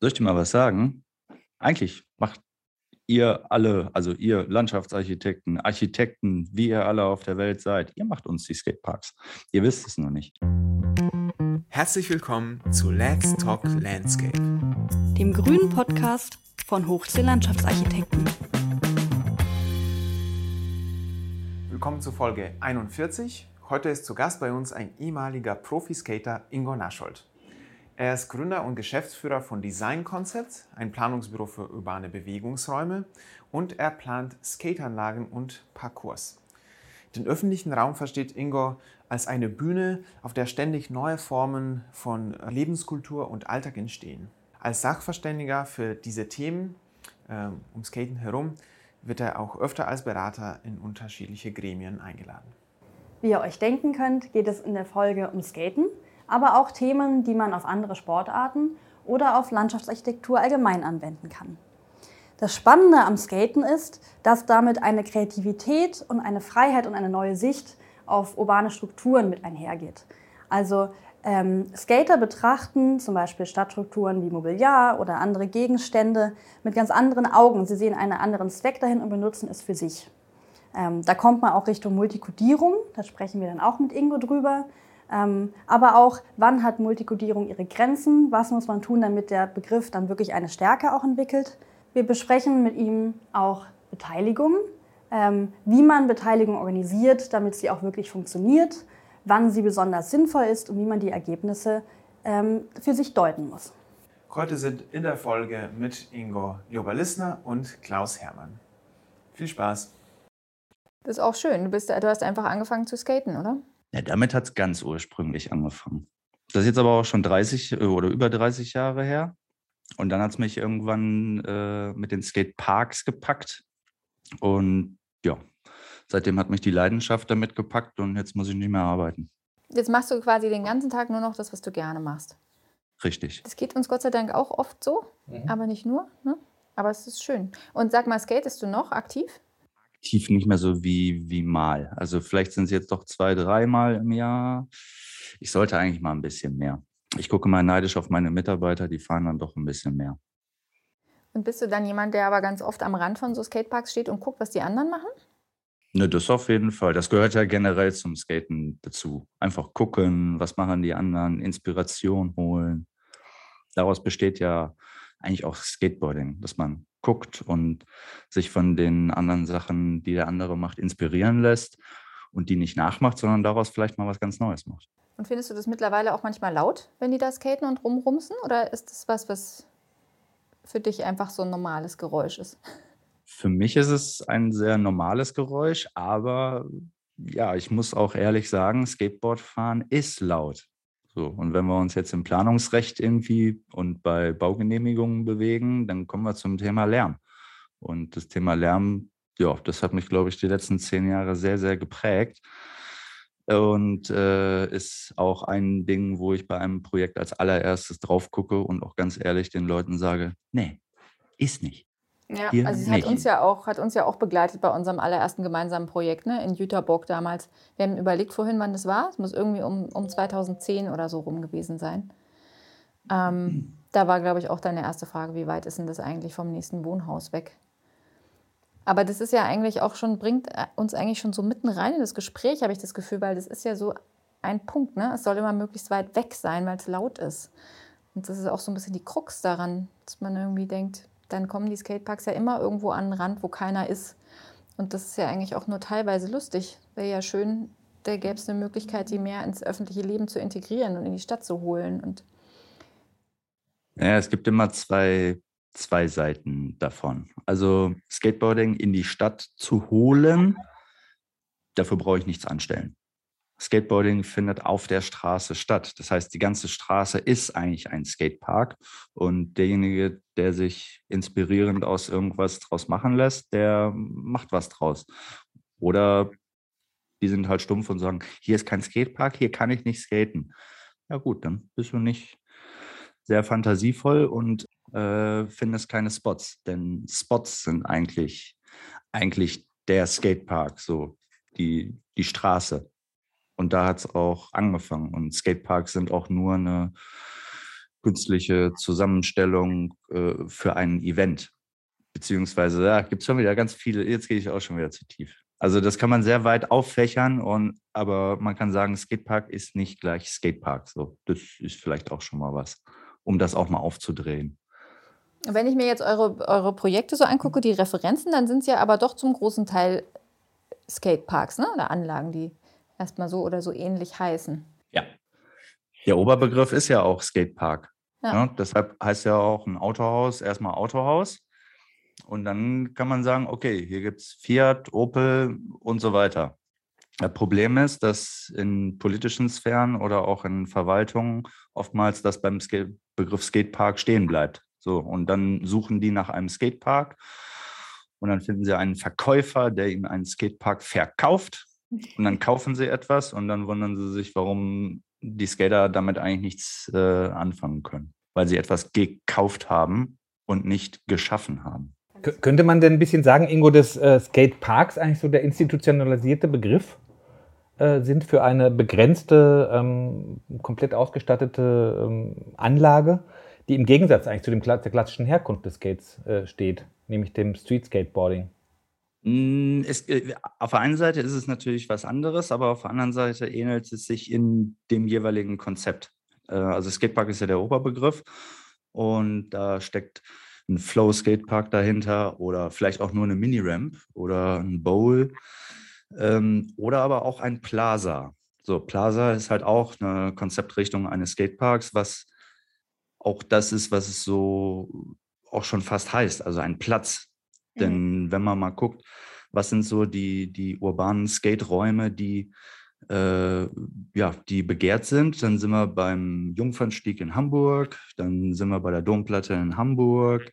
Soll ich dir mal was sagen? Eigentlich macht ihr alle, also ihr Landschaftsarchitekten, Architekten, wie ihr alle auf der Welt seid, ihr macht uns die Skateparks. Ihr wisst es nur nicht. Herzlich willkommen zu Let's Talk Landscape, dem grünen Podcast von Hochsee Landschaftsarchitekten. Willkommen zu Folge 41. Heute ist zu Gast bei uns ein ehemaliger Profiskater Ingo Naschold. Er ist Gründer und Geschäftsführer von Design Concepts, ein Planungsbüro für urbane Bewegungsräume, und er plant Skateanlagen und Parcours. Den öffentlichen Raum versteht Ingo als eine Bühne, auf der ständig neue Formen von Lebenskultur und Alltag entstehen. Als Sachverständiger für diese Themen äh, um Skaten herum wird er auch öfter als Berater in unterschiedliche Gremien eingeladen. Wie ihr euch denken könnt, geht es in der Folge um Skaten aber auch Themen, die man auf andere Sportarten oder auf Landschaftsarchitektur allgemein anwenden kann. Das Spannende am Skaten ist, dass damit eine Kreativität und eine Freiheit und eine neue Sicht auf urbane Strukturen mit einhergeht. Also ähm, Skater betrachten zum Beispiel Stadtstrukturen wie Mobiliar oder andere Gegenstände mit ganz anderen Augen. Sie sehen einen anderen Zweck dahin und benutzen es für sich. Ähm, da kommt man auch Richtung Multikodierung, da sprechen wir dann auch mit Ingo drüber. Ähm, aber auch, wann hat Multikodierung ihre Grenzen? Was muss man tun, damit der Begriff dann wirklich eine Stärke auch entwickelt? Wir besprechen mit ihm auch Beteiligung, ähm, wie man Beteiligung organisiert, damit sie auch wirklich funktioniert, wann sie besonders sinnvoll ist und wie man die Ergebnisse ähm, für sich deuten muss. Heute sind in der Folge mit Ingo Joberlissner und Klaus Hermann. Viel Spaß! Das ist auch schön. Du, bist, du hast einfach angefangen zu skaten, oder? Ja, damit hat es ganz ursprünglich angefangen. Das ist jetzt aber auch schon 30 äh, oder über 30 Jahre her. Und dann hat es mich irgendwann äh, mit den Skateparks gepackt. Und ja, seitdem hat mich die Leidenschaft damit gepackt und jetzt muss ich nicht mehr arbeiten. Jetzt machst du quasi den ganzen Tag nur noch das, was du gerne machst. Richtig. Das geht uns Gott sei Dank auch oft so, mhm. aber nicht nur. Ne? Aber es ist schön. Und sag mal, skatest du noch aktiv? Aktiv nicht mehr so wie, wie mal. Also vielleicht sind es jetzt doch zwei, dreimal im Jahr. Ich sollte eigentlich mal ein bisschen mehr. Ich gucke mal neidisch auf meine Mitarbeiter, die fahren dann doch ein bisschen mehr. Und bist du dann jemand, der aber ganz oft am Rand von so Skateparks steht und guckt, was die anderen machen? Ne, das auf jeden Fall. Das gehört ja generell zum Skaten dazu. Einfach gucken, was machen die anderen, Inspiration holen. Daraus besteht ja eigentlich auch Skateboarding, dass man guckt und sich von den anderen Sachen, die der andere macht, inspirieren lässt und die nicht nachmacht, sondern daraus vielleicht mal was ganz Neues macht. Und findest du das mittlerweile auch manchmal laut, wenn die da skaten und rumrumsen? Oder ist das was, was für dich einfach so ein normales Geräusch ist? Für mich ist es ein sehr normales Geräusch, aber ja, ich muss auch ehrlich sagen, Skateboardfahren ist laut. So, und wenn wir uns jetzt im Planungsrecht irgendwie und bei Baugenehmigungen bewegen, dann kommen wir zum Thema Lärm. Und das Thema Lärm, ja, das hat mich, glaube ich, die letzten zehn Jahre sehr, sehr geprägt. Und äh, ist auch ein Ding, wo ich bei einem Projekt als allererstes drauf gucke und auch ganz ehrlich den Leuten sage, nee, ist nicht. Ja, Hier also es hat uns, ja auch, hat uns ja auch begleitet bei unserem allerersten gemeinsamen Projekt ne, in Jüterburg damals. Wir haben überlegt vorhin, wann das war. Es muss irgendwie um, um 2010 oder so rum gewesen sein. Ähm, mhm. Da war, glaube ich, auch deine erste Frage, wie weit ist denn das eigentlich vom nächsten Wohnhaus weg? Aber das ist ja eigentlich auch schon, bringt äh, uns eigentlich schon so mitten rein in das Gespräch, habe ich das Gefühl, weil das ist ja so ein Punkt. Ne? Es soll immer möglichst weit weg sein, weil es laut ist. Und das ist auch so ein bisschen die Krux daran, dass man irgendwie denkt, dann kommen die Skateparks ja immer irgendwo an den Rand, wo keiner ist. Und das ist ja eigentlich auch nur teilweise lustig. Wäre ja schön, da gäbe es eine Möglichkeit, die mehr ins öffentliche Leben zu integrieren und in die Stadt zu holen. Und ja, es gibt immer zwei, zwei Seiten davon. Also Skateboarding in die Stadt zu holen, dafür brauche ich nichts anstellen. Skateboarding findet auf der Straße statt. Das heißt, die ganze Straße ist eigentlich ein Skatepark und derjenige, der sich inspirierend aus irgendwas draus machen lässt, der macht was draus. Oder die sind halt stumpf und sagen, hier ist kein Skatepark, hier kann ich nicht skaten. Ja gut, dann bist du nicht sehr fantasievoll und äh, findest keine Spots, denn Spots sind eigentlich, eigentlich der Skatepark, so die, die Straße. Und da hat es auch angefangen. Und Skateparks sind auch nur eine, künstliche Zusammenstellung äh, für ein Event. Beziehungsweise, ja, gibt es schon wieder ganz viele, jetzt gehe ich auch schon wieder zu tief. Also das kann man sehr weit auffächern und aber man kann sagen, Skatepark ist nicht gleich Skatepark. So, das ist vielleicht auch schon mal was, um das auch mal aufzudrehen. Wenn ich mir jetzt eure, eure Projekte so angucke, die Referenzen, dann sind es ja aber doch zum großen Teil Skateparks ne? oder Anlagen, die erstmal so oder so ähnlich heißen. Ja. Der Oberbegriff ist ja auch Skatepark. Ja. Ne? Deshalb heißt ja auch ein Autohaus erstmal Autohaus. Und dann kann man sagen, okay, hier gibt es Fiat, Opel und so weiter. Das Problem ist, dass in politischen Sphären oder auch in Verwaltungen oftmals das beim Skate Begriff Skatepark stehen bleibt. So, und dann suchen die nach einem Skatepark und dann finden sie einen Verkäufer, der ihnen einen Skatepark verkauft. Und dann kaufen sie etwas und dann wundern sie sich, warum die Skater damit eigentlich nichts äh, anfangen können, weil sie etwas gekauft haben und nicht geschaffen haben. Könnte man denn ein bisschen sagen, Ingo, dass äh, Skateparks eigentlich so der institutionalisierte Begriff äh, sind für eine begrenzte, ähm, komplett ausgestattete ähm, Anlage, die im Gegensatz eigentlich zu dem, der klassischen Herkunft des Skates äh, steht, nämlich dem Street Skateboarding? Hm, es, äh, auf der einen Seite ist es natürlich was anderes, aber auf der anderen Seite ähnelt es sich in dem jeweiligen Konzept. Äh, also Skatepark ist ja der Oberbegriff und da steckt ein Flow Skatepark dahinter oder vielleicht auch nur eine Mini-Ramp oder ein Bowl ähm, oder aber auch ein Plaza. So, Plaza ist halt auch eine Konzeptrichtung eines Skateparks, was auch das ist, was es so auch schon fast heißt, also ein Platz. Mhm. Denn wenn man mal guckt, was sind so die, die urbanen Skate-Räume, die äh, ja, die begehrt sind. Dann sind wir beim Jungfernstieg in Hamburg, dann sind wir bei der Domplatte in Hamburg.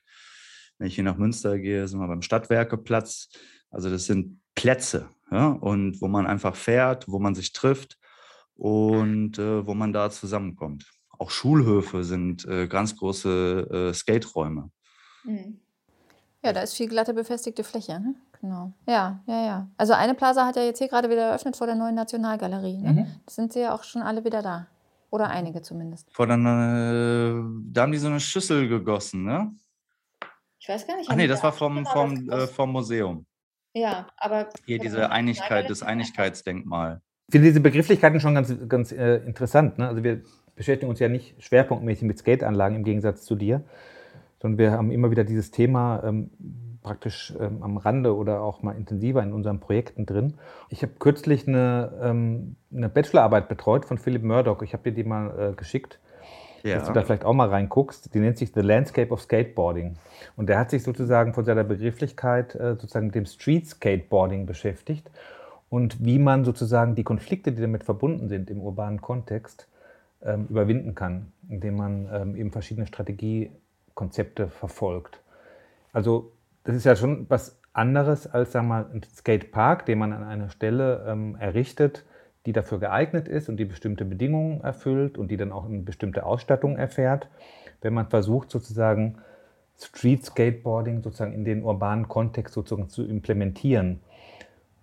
Wenn ich hier nach Münster gehe, sind wir beim Stadtwerkeplatz. Also das sind Plätze, ja, und wo man einfach fährt, wo man sich trifft und äh, wo man da zusammenkommt. Auch Schulhöfe sind äh, ganz große äh, Skate-Räume. Mhm. Ja, da ist viel glatte befestigte Fläche. Ne? Genau. Ja, ja, ja. Also eine Plaza hat ja jetzt hier gerade wieder eröffnet vor der neuen Nationalgalerie. Ne? Mhm. Das sind sie ja auch schon alle wieder da. Oder einige zumindest. Vor der, äh, da haben die so eine Schüssel gegossen, ne? Ich weiß gar nicht. Ach nee, das war vom, vom, äh, vom Museum. Ja, aber. Hier diese Einigkeit, das Einigkeitsdenkmal. Ich finde diese Begrifflichkeiten schon ganz, ganz äh, interessant. Ne? Also wir beschäftigen uns ja nicht schwerpunktmäßig mit Skateanlagen im Gegensatz zu dir, sondern wir haben immer wieder dieses Thema ähm, praktisch ähm, am Rande oder auch mal intensiver in unseren Projekten drin. Ich habe kürzlich eine, ähm, eine, Bachelorarbeit betreut von Philipp Murdoch. Ich habe dir die mal äh, geschickt, ja. dass du da vielleicht auch mal reinguckst. Die nennt sich The Landscape of Skateboarding. Und der hat sich sozusagen von seiner Begrifflichkeit äh, sozusagen mit dem Street Skateboarding beschäftigt und wie man sozusagen die Konflikte, die damit verbunden sind im urbanen Kontext, ähm, überwinden kann, indem man ähm, eben verschiedene Strategiekonzepte verfolgt. Also das ist ja schon was anderes als sagen wir mal, ein Skatepark, den man an einer Stelle ähm, errichtet, die dafür geeignet ist und die bestimmte Bedingungen erfüllt und die dann auch eine bestimmte Ausstattung erfährt. Wenn man versucht, sozusagen Street Skateboarding sozusagen in den urbanen Kontext sozusagen zu implementieren.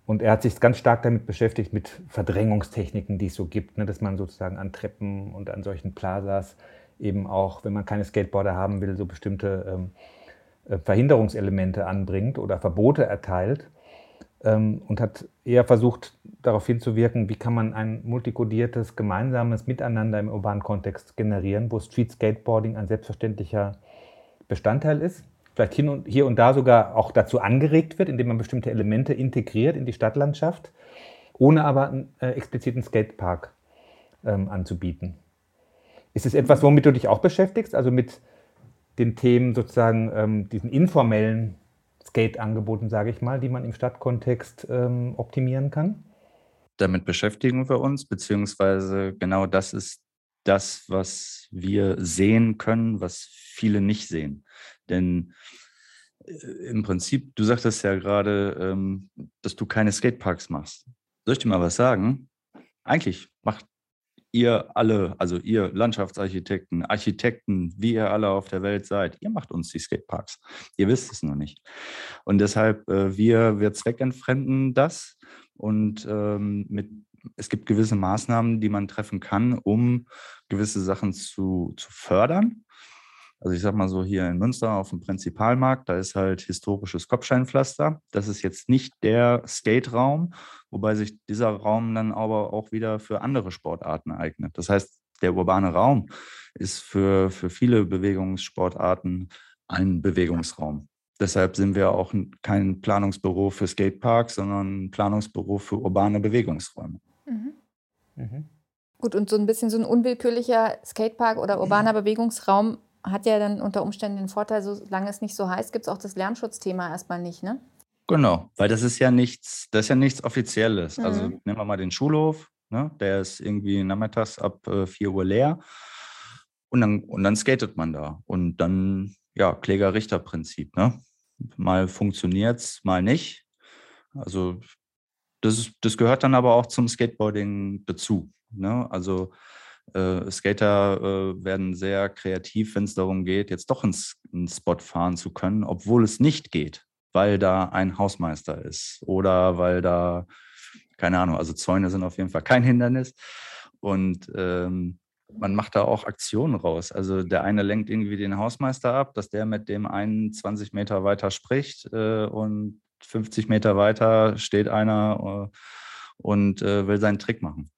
Und er hat sich ganz stark damit beschäftigt, mit Verdrängungstechniken, die es so gibt, ne, dass man sozusagen an Treppen und an solchen Plazas eben auch, wenn man keine Skateboarder haben will, so bestimmte ähm, äh, Verhinderungselemente anbringt oder Verbote erteilt ähm, und hat eher versucht, darauf hinzuwirken, wie kann man ein multikodiertes, gemeinsames Miteinander im urbanen Kontext generieren, wo Street Skateboarding ein selbstverständlicher Bestandteil ist, vielleicht hier und, hier und da sogar auch dazu angeregt wird, indem man bestimmte Elemente integriert in die Stadtlandschaft, ohne aber einen äh, expliziten Skatepark ähm, anzubieten. Ist es etwas, womit du dich auch beschäftigst, also mit den Themen sozusagen, ähm, diesen informellen Skate-Angeboten, sage ich mal, die man im Stadtkontext ähm, optimieren kann? Damit beschäftigen wir uns, beziehungsweise genau das ist das, was wir sehen können, was viele nicht sehen. Denn äh, im Prinzip, du sagtest ja gerade, ähm, dass du keine Skateparks machst. Soll ich dir mal was sagen? Eigentlich macht ihr alle, also ihr Landschaftsarchitekten, Architekten, wie ihr alle auf der Welt seid, ihr macht uns die Skateparks. Ihr wisst es noch nicht. Und deshalb, äh, wir, wir zweckentfremden das und ähm, mit es gibt gewisse Maßnahmen, die man treffen kann, um gewisse Sachen zu, zu fördern. Also ich sag mal so hier in Münster auf dem Prinzipalmarkt, da ist halt historisches Kopfsteinpflaster. Das ist jetzt nicht der Skate-Raum, wobei sich dieser Raum dann aber auch wieder für andere Sportarten eignet. Das heißt, der urbane Raum ist für, für viele Bewegungssportarten ein Bewegungsraum. Deshalb sind wir auch kein Planungsbüro für Skateparks, sondern ein Planungsbüro für urbane Bewegungsräume. Mhm. Mhm. Gut, und so ein bisschen so ein unwillkürlicher Skatepark oder urbaner Bewegungsraum hat ja dann unter Umständen den Vorteil, solange es nicht so heißt, gibt es auch das Lärmschutzthema erstmal nicht, ne? Genau, weil das ist ja nichts, das ist ja nichts Offizielles. Also mhm. Also nehmen wir mal den Schulhof, ne? der ist irgendwie nachmittags ab äh, 4 Uhr leer und dann, und dann skatet man da. Und dann, ja, Kläger-Richter-Prinzip, ne? Mal funktioniert es, mal nicht. Also das, das gehört dann aber auch zum Skateboarding dazu. Ne? Also äh, Skater äh, werden sehr kreativ, wenn es darum geht, jetzt doch ins, einen Spot fahren zu können, obwohl es nicht geht, weil da ein Hausmeister ist oder weil da, keine Ahnung, also Zäune sind auf jeden Fall kein Hindernis. Und ähm, man macht da auch Aktionen raus. Also der eine lenkt irgendwie den Hausmeister ab, dass der mit dem einen 20 Meter weiter spricht äh, und 50 Meter weiter steht einer äh, und äh, will seinen Trick machen.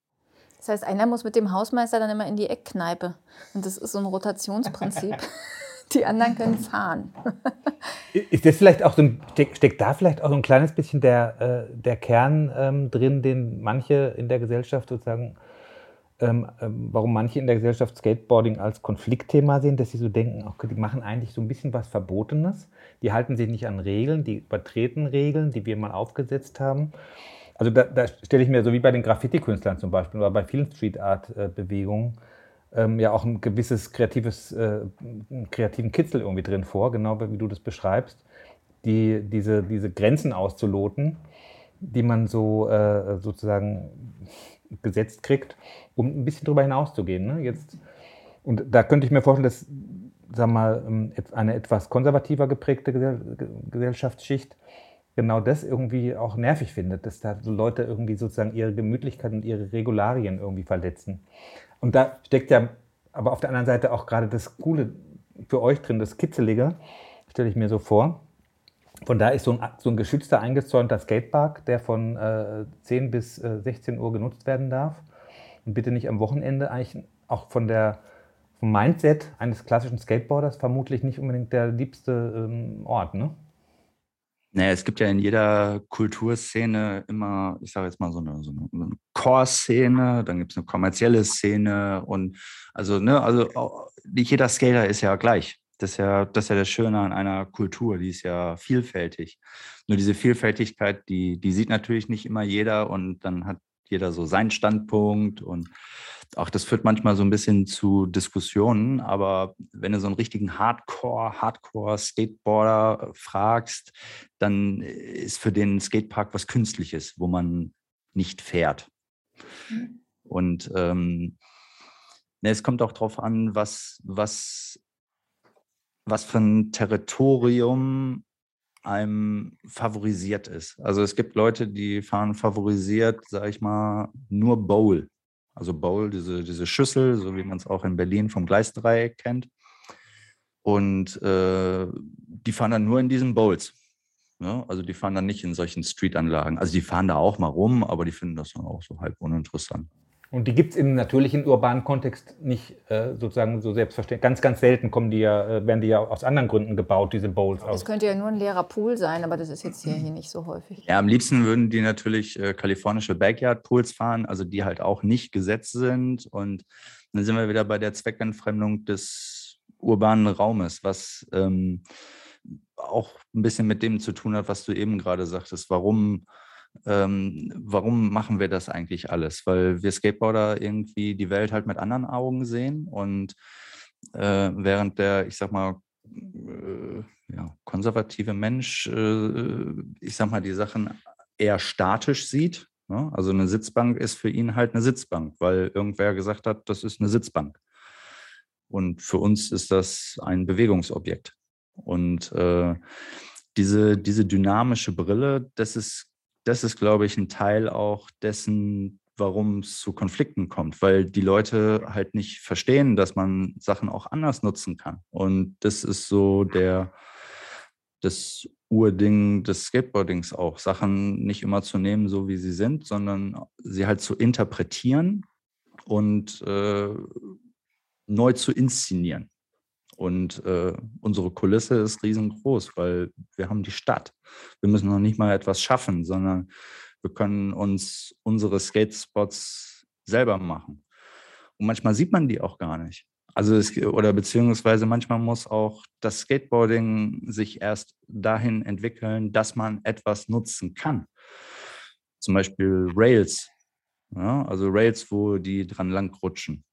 Das heißt, einer muss mit dem Hausmeister dann immer in die Eckkneipe. Und das ist so ein Rotationsprinzip. die anderen können fahren. ist das vielleicht auch so ein, steckt da vielleicht auch so ein kleines bisschen der, äh, der Kern ähm, drin, den manche in der Gesellschaft sozusagen, ähm, ähm, warum manche in der Gesellschaft Skateboarding als Konfliktthema sehen, dass sie so denken, okay, die machen eigentlich so ein bisschen was Verbotenes, die halten sich nicht an Regeln, die übertreten Regeln, die wir mal aufgesetzt haben. Also da, da stelle ich mir so wie bei den Graffiti-Künstlern zum Beispiel oder bei vielen Street-Art-Bewegungen ähm, ja auch ein gewisses kreatives, äh, kreativen Kitzel irgendwie drin vor, genau wie du das beschreibst, die, diese, diese Grenzen auszuloten, die man so äh, sozusagen gesetzt kriegt, um ein bisschen drüber hinauszugehen. Ne? Und da könnte ich mir vorstellen, dass sag mal, ähm, eine etwas konservativer geprägte Gesellschaftsschicht genau das irgendwie auch nervig findet, dass da Leute irgendwie sozusagen ihre Gemütlichkeit und ihre Regularien irgendwie verletzen. Und da steckt ja aber auf der anderen Seite auch gerade das Coole für euch drin, das Kitzelige, stelle ich mir so vor. Von da ist so ein, so ein geschützter, eingezäunter Skatepark, der von äh, 10 bis äh, 16 Uhr genutzt werden darf. Und bitte nicht am Wochenende, eigentlich auch von der, vom Mindset eines klassischen Skateboarders vermutlich nicht unbedingt der liebste ähm, Ort, ne? Naja, es gibt ja in jeder Kulturszene immer, ich sage jetzt mal so eine, so eine Core-Szene, dann gibt es eine kommerzielle Szene und also, ne, also nicht jeder Skater ist ja gleich. Das ist ja, das ist ja das Schöne an einer Kultur, die ist ja vielfältig. Nur diese Vielfältigkeit, die, die sieht natürlich nicht immer jeder und dann hat jeder so seinen Standpunkt und auch das führt manchmal so ein bisschen zu Diskussionen, aber wenn du so einen richtigen Hardcore, Hardcore-Skateboarder fragst, dann ist für den Skatepark was Künstliches, wo man nicht fährt. Mhm. Und ähm, ne, es kommt auch darauf an, was, was, was für ein Territorium einem favorisiert ist. Also es gibt Leute, die fahren favorisiert, sage ich mal, nur Bowl. Also Bowl, diese, diese Schüssel, so wie man es auch in Berlin vom Gleisdreieck kennt. Und äh, die fahren dann nur in diesen Bowls. Ja? Also die fahren dann nicht in solchen Streetanlagen. Also die fahren da auch mal rum, aber die finden das dann auch so halb uninteressant. Und die gibt es im natürlichen urbanen Kontext nicht äh, sozusagen so selbstverständlich. Ganz, ganz selten kommen die ja, äh, werden die ja aus anderen Gründen gebaut, diese Bowls. Das könnte ja nur ein leerer Pool sein, aber das ist jetzt hier, hier nicht so häufig. Ja, am liebsten würden die natürlich äh, kalifornische Backyard-Pools fahren, also die halt auch nicht gesetzt sind. Und dann sind wir wieder bei der Zweckentfremdung des urbanen Raumes, was ähm, auch ein bisschen mit dem zu tun hat, was du eben gerade sagtest. Warum ähm, warum machen wir das eigentlich alles? Weil wir Skateboarder irgendwie die Welt halt mit anderen Augen sehen und äh, während der, ich sag mal, äh, ja, konservative Mensch, äh, ich sag mal, die Sachen eher statisch sieht. Ne? Also eine Sitzbank ist für ihn halt eine Sitzbank, weil irgendwer gesagt hat, das ist eine Sitzbank. Und für uns ist das ein Bewegungsobjekt. Und äh, diese, diese dynamische Brille, das ist das ist, glaube ich, ein Teil auch dessen, warum es zu Konflikten kommt, weil die Leute halt nicht verstehen, dass man Sachen auch anders nutzen kann. Und das ist so der, das Urding des Skateboardings auch, Sachen nicht immer zu nehmen, so wie sie sind, sondern sie halt zu interpretieren und äh, neu zu inszenieren. Und äh, unsere Kulisse ist riesengroß, weil wir haben die Stadt. Wir müssen noch nicht mal etwas schaffen, sondern wir können uns unsere Skate-Spots selber machen. Und manchmal sieht man die auch gar nicht. Also es, oder beziehungsweise manchmal muss auch das Skateboarding sich erst dahin entwickeln, dass man etwas nutzen kann. Zum Beispiel Rails. Ja, also Rails, wo die dran lang rutschen.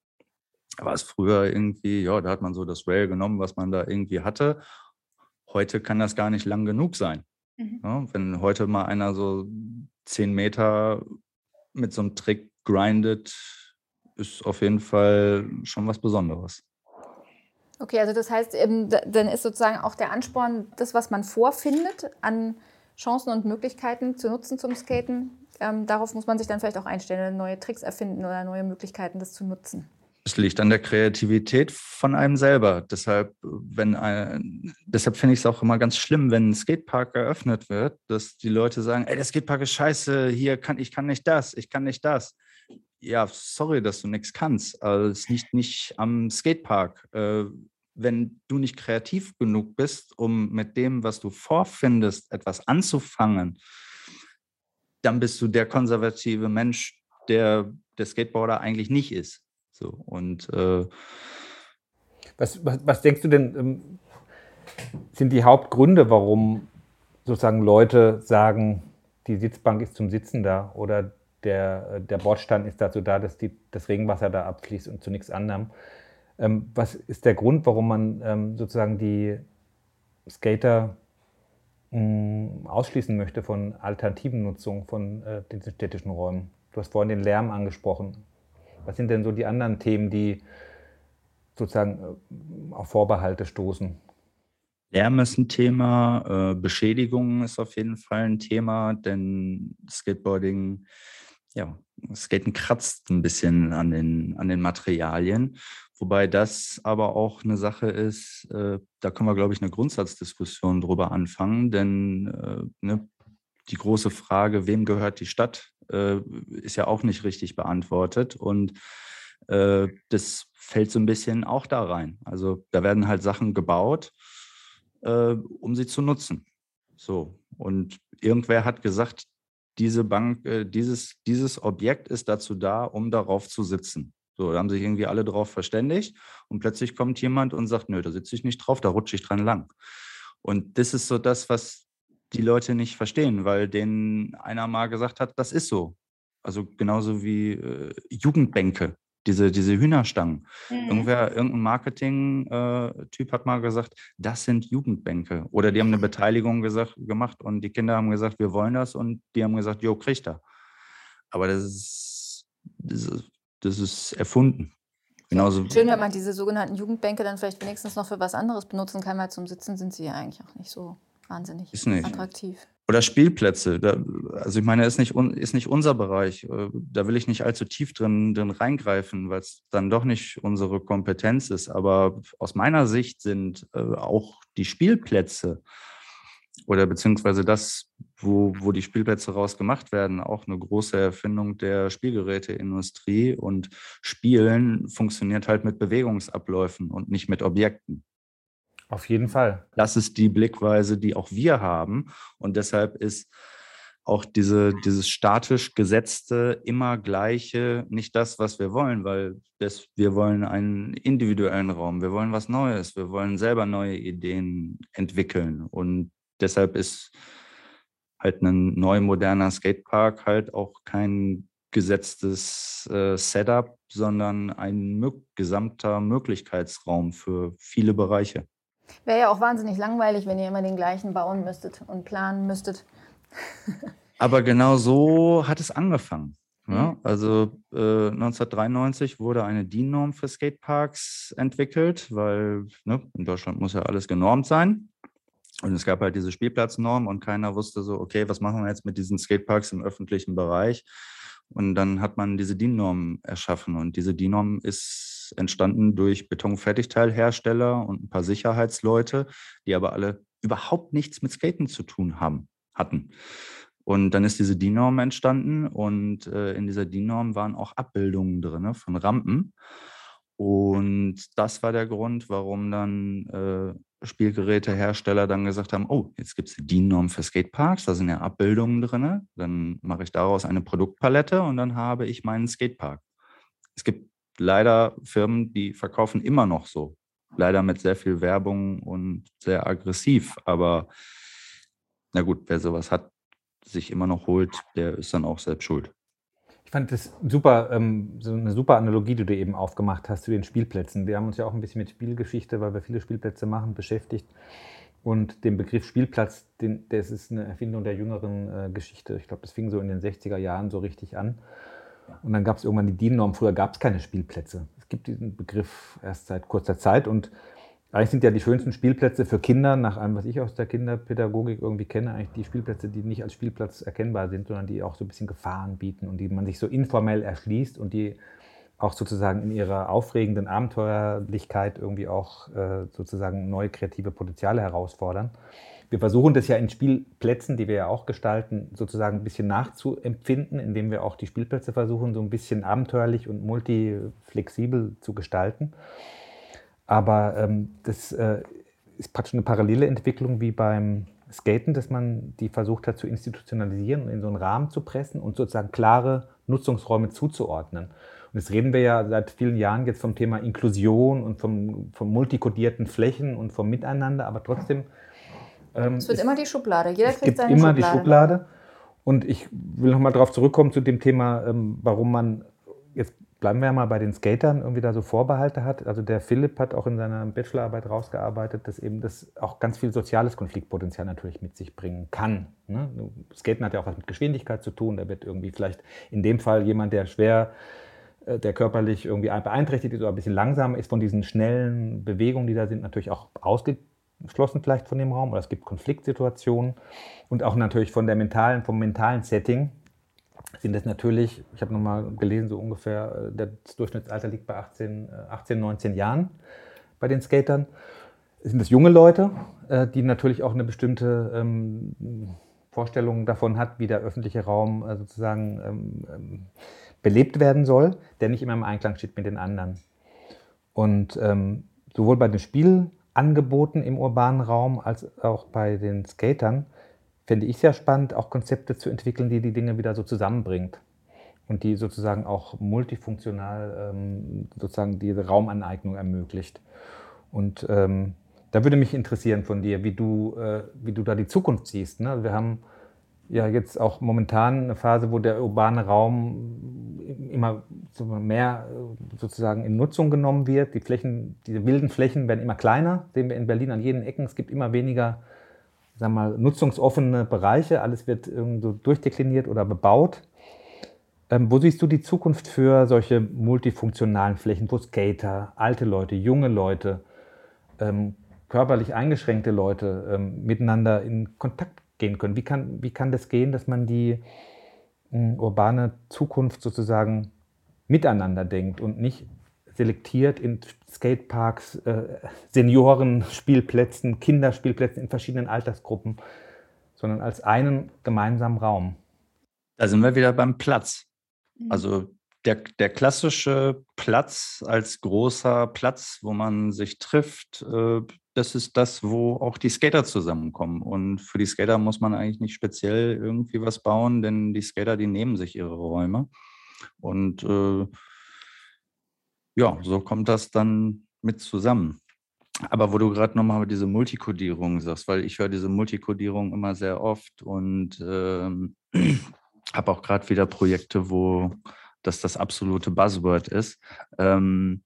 War es früher irgendwie, ja, da hat man so das Rail genommen, was man da irgendwie hatte. Heute kann das gar nicht lang genug sein. Mhm. Ja, wenn heute mal einer so zehn Meter mit so einem Trick grindet, ist auf jeden Fall schon was Besonderes. Okay, also das heißt, dann ist sozusagen auch der Ansporn, das, was man vorfindet, an Chancen und Möglichkeiten zu nutzen zum Skaten, ähm, darauf muss man sich dann vielleicht auch einstellen, neue Tricks erfinden oder neue Möglichkeiten, das zu nutzen. Es liegt an der Kreativität von einem selber. Deshalb, wenn ein, deshalb finde ich es auch immer ganz schlimm, wenn ein Skatepark eröffnet wird, dass die Leute sagen, ey, der Skatepark ist scheiße, hier kann ich kann nicht das, ich kann nicht das. Ja, sorry, dass du nichts kannst. Also, es liegt nicht am Skatepark. Äh, wenn du nicht kreativ genug bist, um mit dem, was du vorfindest, etwas anzufangen, dann bist du der konservative Mensch, der der Skateboarder eigentlich nicht ist. So, und äh, was, was, was, denkst du denn, ähm, sind die Hauptgründe, warum sozusagen Leute sagen, die Sitzbank ist zum Sitzen da oder der, der Bordstand ist dazu da, dass die, das Regenwasser da abfließt und zu nichts anderem? Ähm, was ist der Grund, warum man ähm, sozusagen die Skater mh, mm, ausschließen möchte von alternativen Nutzung von äh, den städtischen Räumen? Du hast vorhin den Lärm angesprochen. Was sind denn so die anderen Themen, die sozusagen äh, auf Vorbehalte stoßen? Lärm ist ein Thema, äh, Beschädigung ist auf jeden Fall ein Thema, denn Skateboarding, ja, Skaten kratzt ein bisschen an den, an den Materialien. Wobei das aber auch eine Sache ist, äh, da können wir, glaube ich, eine Grundsatzdiskussion drüber anfangen, denn äh, ne, die große Frage, wem gehört die Stadt, äh, ist ja auch nicht richtig beantwortet. Und äh, das fällt so ein bisschen auch da rein. Also da werden halt Sachen gebaut, äh, um sie zu nutzen. So. Und irgendwer hat gesagt, diese Bank, äh, dieses, dieses Objekt ist dazu da, um darauf zu sitzen. So, da haben sich irgendwie alle drauf verständigt und plötzlich kommt jemand und sagt, nö, da sitze ich nicht drauf, da rutsche ich dran lang. Und das ist so das, was die Leute nicht verstehen, weil denen einer mal gesagt hat, das ist so. Also genauso wie äh, Jugendbänke, diese, diese Hühnerstangen. Mhm. Irgendwer, irgendein Marketing-Typ äh, hat mal gesagt, das sind Jugendbänke. Oder die haben eine Beteiligung gesagt, gemacht und die Kinder haben gesagt, wir wollen das und die haben gesagt, jo, kriegt er. Aber das ist, das ist, das ist erfunden. Genauso Schön, wenn man diese sogenannten Jugendbänke dann vielleicht wenigstens noch für was anderes benutzen kann, weil zum Sitzen sind sie ja eigentlich auch nicht so wahnsinnig ist nicht. attraktiv. Oder Spielplätze. Da, also ich meine, ist nicht, ist nicht unser Bereich. Äh, da will ich nicht allzu tief drin, drin reingreifen, weil es dann doch nicht unsere Kompetenz ist. Aber aus meiner Sicht sind äh, auch die Spielplätze oder beziehungsweise das, wo, wo die Spielplätze rausgemacht werden, auch eine große Erfindung der Spielgeräteindustrie. Und Spielen funktioniert halt mit Bewegungsabläufen und nicht mit Objekten. Auf jeden Fall. Das ist die Blickweise, die auch wir haben. Und deshalb ist auch diese, dieses statisch gesetzte, immer gleiche nicht das, was wir wollen, weil das, wir wollen einen individuellen Raum, wir wollen was Neues, wir wollen selber neue Ideen entwickeln. Und deshalb ist halt ein neu moderner Skatepark halt auch kein gesetztes äh, Setup, sondern ein gesamter Möglichkeitsraum für viele Bereiche. Wäre ja auch wahnsinnig langweilig, wenn ihr immer den gleichen bauen müsstet und planen müsstet. Aber genau so hat es angefangen. Ja, mhm. also äh, 1993 wurde eine DIN-Norm für Skateparks entwickelt, weil ne, in Deutschland muss ja alles genormt sein. Und es gab halt diese Spielplatznorm und keiner wusste so, okay, was machen wir jetzt mit diesen Skateparks im öffentlichen Bereich? Und dann hat man diese DIN-Norm erschaffen. Und diese DIN-Norm ist entstanden durch Betonfertigteilhersteller und ein paar Sicherheitsleute, die aber alle überhaupt nichts mit Skaten zu tun haben, hatten. Und dann ist diese DIN-Norm entstanden und äh, in dieser DIN-Norm waren auch Abbildungen drin von Rampen. Und das war der Grund, warum dann äh, Spielgerätehersteller dann gesagt haben, oh, jetzt gibt es die DIN-Norm für Skateparks, da sind ja Abbildungen drin, dann mache ich daraus eine Produktpalette und dann habe ich meinen Skatepark. Es gibt leider Firmen, die verkaufen immer noch so, leider mit sehr viel Werbung und sehr aggressiv, aber na gut, wer sowas hat, sich immer noch holt, der ist dann auch selbst schuld fand das super, ähm, so eine super Analogie, die du eben aufgemacht hast zu den Spielplätzen. Wir haben uns ja auch ein bisschen mit Spielgeschichte, weil wir viele Spielplätze machen, beschäftigt. Und den Begriff Spielplatz, den, das ist eine Erfindung der jüngeren äh, Geschichte. Ich glaube, das fing so in den 60er Jahren so richtig an. Und dann gab es irgendwann die DIN-Norm. Früher gab es keine Spielplätze. Es gibt diesen Begriff erst seit kurzer Zeit. Und eigentlich sind ja die schönsten Spielplätze für Kinder, nach allem, was ich aus der Kinderpädagogik irgendwie kenne, eigentlich die Spielplätze, die nicht als Spielplatz erkennbar sind, sondern die auch so ein bisschen Gefahren bieten und die man sich so informell erschließt und die auch sozusagen in ihrer aufregenden Abenteuerlichkeit irgendwie auch äh, sozusagen neue kreative Potenziale herausfordern. Wir versuchen das ja in Spielplätzen, die wir ja auch gestalten, sozusagen ein bisschen nachzuempfinden, indem wir auch die Spielplätze versuchen, so ein bisschen abenteuerlich und multiflexibel zu gestalten. Aber ähm, das äh, ist praktisch eine parallele Entwicklung wie beim Skaten, dass man die versucht hat zu institutionalisieren und in so einen Rahmen zu pressen und sozusagen klare Nutzungsräume zuzuordnen. Und jetzt reden wir ja seit vielen Jahren jetzt vom Thema Inklusion und vom, vom multikodierten Flächen und vom Miteinander, aber trotzdem. Ähm, es wird es, immer die Schublade. Jeder kriegt gibt immer Schublade. die Schublade. Und ich will nochmal darauf zurückkommen zu dem Thema, ähm, warum man jetzt bleiben wir ja mal bei den Skatern, irgendwie da so Vorbehalte hat. Also der Philipp hat auch in seiner Bachelorarbeit rausgearbeitet, dass eben das auch ganz viel soziales Konfliktpotenzial natürlich mit sich bringen kann. Ne? Skaten hat ja auch was mit Geschwindigkeit zu tun. Da wird irgendwie vielleicht in dem Fall jemand, der schwer, der körperlich irgendwie beeinträchtigt ist oder ein bisschen langsamer ist, von diesen schnellen Bewegungen, die da sind, natürlich auch ausgeschlossen vielleicht von dem Raum. Oder es gibt Konfliktsituationen und auch natürlich von der mentalen, vom mentalen Setting sind das natürlich, ich habe nochmal gelesen, so ungefähr, äh, das Durchschnittsalter liegt bei 18, 18, 19 Jahren bei den Skatern. Sind das junge Leute, äh, die natürlich auch eine bestimmte ähm, Vorstellung davon hat, wie der öffentliche Raum äh, sozusagen ähm, ähm, belebt werden soll, der nicht immer im Einklang steht mit den anderen. Und sowohl bei den Spielangeboten im urbanen Raum als auch bei den Skatern fände ich sehr spannend, auch Konzepte zu entwickeln, die die Dinge wieder so zusammenbringt und die sozusagen auch multifunktional ähm, sozusagen diese Raumaneignung ermöglicht. Und ähm, da würde mich interessieren von dir, wie du, äh, wie du da die Zukunft siehst. Ne? Wir haben ja jetzt auch momentan eine Phase, wo der urbane Raum immer mehr äh, sozusagen in Nutzung genommen wird. Die Flächen, diese wilden Flächen werden immer kleiner, sehen wir in Berlin an jeden Ecken. Es gibt immer weniger sagen wir mal, nutzungsoffene Bereiche, alles wird irgendwo durchdekliniert oder bebaut. Ähm, wo siehst du die Zukunft für solche multifunktionalen Flächen, wo Skater, alte Leute, junge Leute, ähm, körperlich eingeschränkte Leute ähm, miteinander in Kontakt gehen können? Wie kann, wie kann das gehen, dass man die äh, urbane Zukunft sozusagen miteinander denkt und nicht selektiert in Skateparks, äh, Seniorenspielplätzen, Kinderspielplätzen in verschiedenen Altersgruppen, sondern als einen gemeinsamen Raum. Da sind wir wieder beim Platz. Mhm. Also der, der klassische Platz als großer Platz, wo man sich trifft, äh, das ist das, wo auch die Skater zusammenkommen. Und für die Skater muss man eigentlich nicht speziell irgendwie was bauen, denn die Skater, die nehmen sich ihre Räume. Und äh, ja, so kommt das dann mit zusammen. Aber wo du gerade nochmal diese Multikodierung sagst, weil ich höre diese Multikodierung immer sehr oft und ähm, habe auch gerade wieder Projekte, wo das das absolute Buzzword ist. Ähm,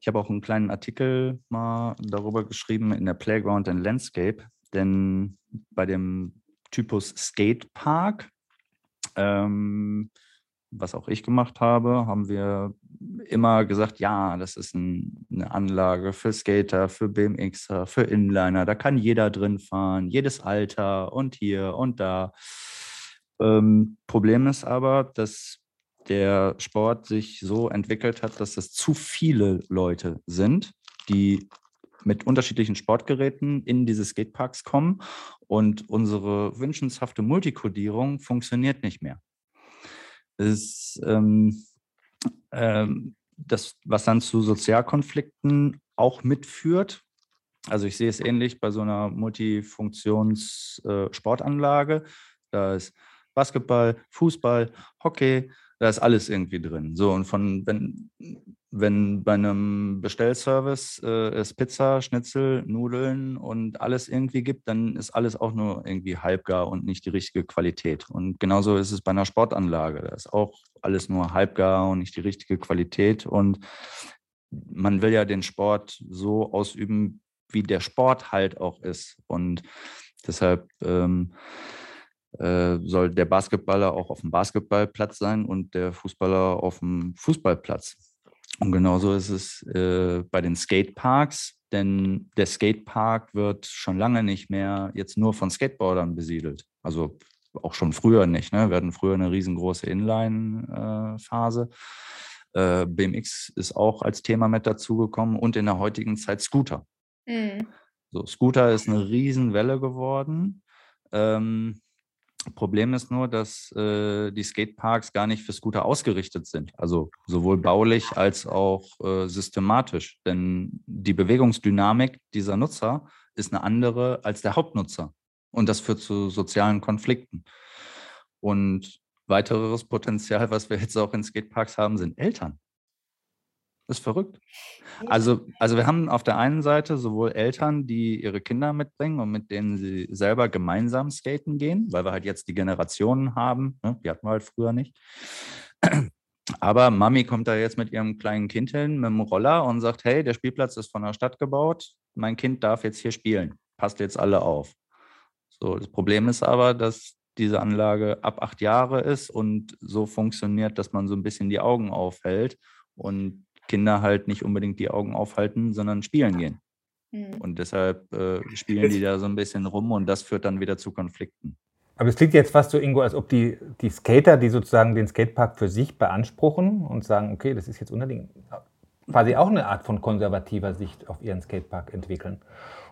ich habe auch einen kleinen Artikel mal darüber geschrieben in der Playground and Landscape, denn bei dem Typus Skatepark ähm, was auch ich gemacht habe, haben wir immer gesagt, ja, das ist ein, eine Anlage für Skater, für BMXer, für Inliner. Da kann jeder drin fahren, jedes Alter und hier und da. Ähm, Problem ist aber, dass der Sport sich so entwickelt hat, dass es zu viele Leute sind, die mit unterschiedlichen Sportgeräten in diese Skateparks kommen und unsere wünschenshafte Multikodierung funktioniert nicht mehr. Es, ähm, ähm, das, was dann zu Sozialkonflikten auch mitführt. Also ich sehe es ähnlich bei so einer Multifunktions-Sportanlage. Äh, da ist Basketball, Fußball, Hockey, da ist alles irgendwie drin. So, und von, wenn, wenn bei einem Bestellservice äh, es Pizza, Schnitzel, Nudeln und alles irgendwie gibt, dann ist alles auch nur irgendwie halbgar und nicht die richtige Qualität. Und genauso ist es bei einer Sportanlage. Da ist auch alles nur halbgar und nicht die richtige Qualität. Und man will ja den Sport so ausüben, wie der Sport halt auch ist. Und deshalb ähm, äh, soll der Basketballer auch auf dem Basketballplatz sein und der Fußballer auf dem Fußballplatz. Und genauso ist es äh, bei den Skateparks, denn der Skatepark wird schon lange nicht mehr jetzt nur von Skateboardern besiedelt. Also auch schon früher nicht. Ne? Wir hatten früher eine riesengroße Inline-Phase. Äh, BMX ist auch als Thema mit dazugekommen und in der heutigen Zeit Scooter. Mhm. So, Scooter ist eine Riesenwelle geworden. Ähm, Problem ist nur, dass äh, die Skateparks gar nicht für Scooter ausgerichtet sind. Also sowohl baulich als auch äh, systematisch. Denn die Bewegungsdynamik dieser Nutzer ist eine andere als der Hauptnutzer. Und das führt zu sozialen Konflikten. Und weiteres Potenzial, was wir jetzt auch in Skateparks haben, sind Eltern. Das ist verrückt. Also, also wir haben auf der einen Seite sowohl Eltern, die ihre Kinder mitbringen und mit denen sie selber gemeinsam skaten gehen, weil wir halt jetzt die Generationen haben, ne? die hatten wir halt früher nicht. Aber Mami kommt da jetzt mit ihrem kleinen Kind hin, mit dem Roller und sagt, hey, der Spielplatz ist von der Stadt gebaut, mein Kind darf jetzt hier spielen, passt jetzt alle auf. So, das Problem ist aber, dass diese Anlage ab acht Jahre ist und so funktioniert, dass man so ein bisschen die Augen aufhält und Kinder halt nicht unbedingt die Augen aufhalten, sondern spielen gehen. Mhm. Und deshalb äh, spielen die da so ein bisschen rum und das führt dann wieder zu Konflikten. Aber es klingt jetzt fast so, Ingo, als ob die, die Skater, die sozusagen den Skatepark für sich beanspruchen und sagen, okay, das ist jetzt unbedingt quasi auch eine Art von konservativer Sicht auf ihren Skatepark entwickeln.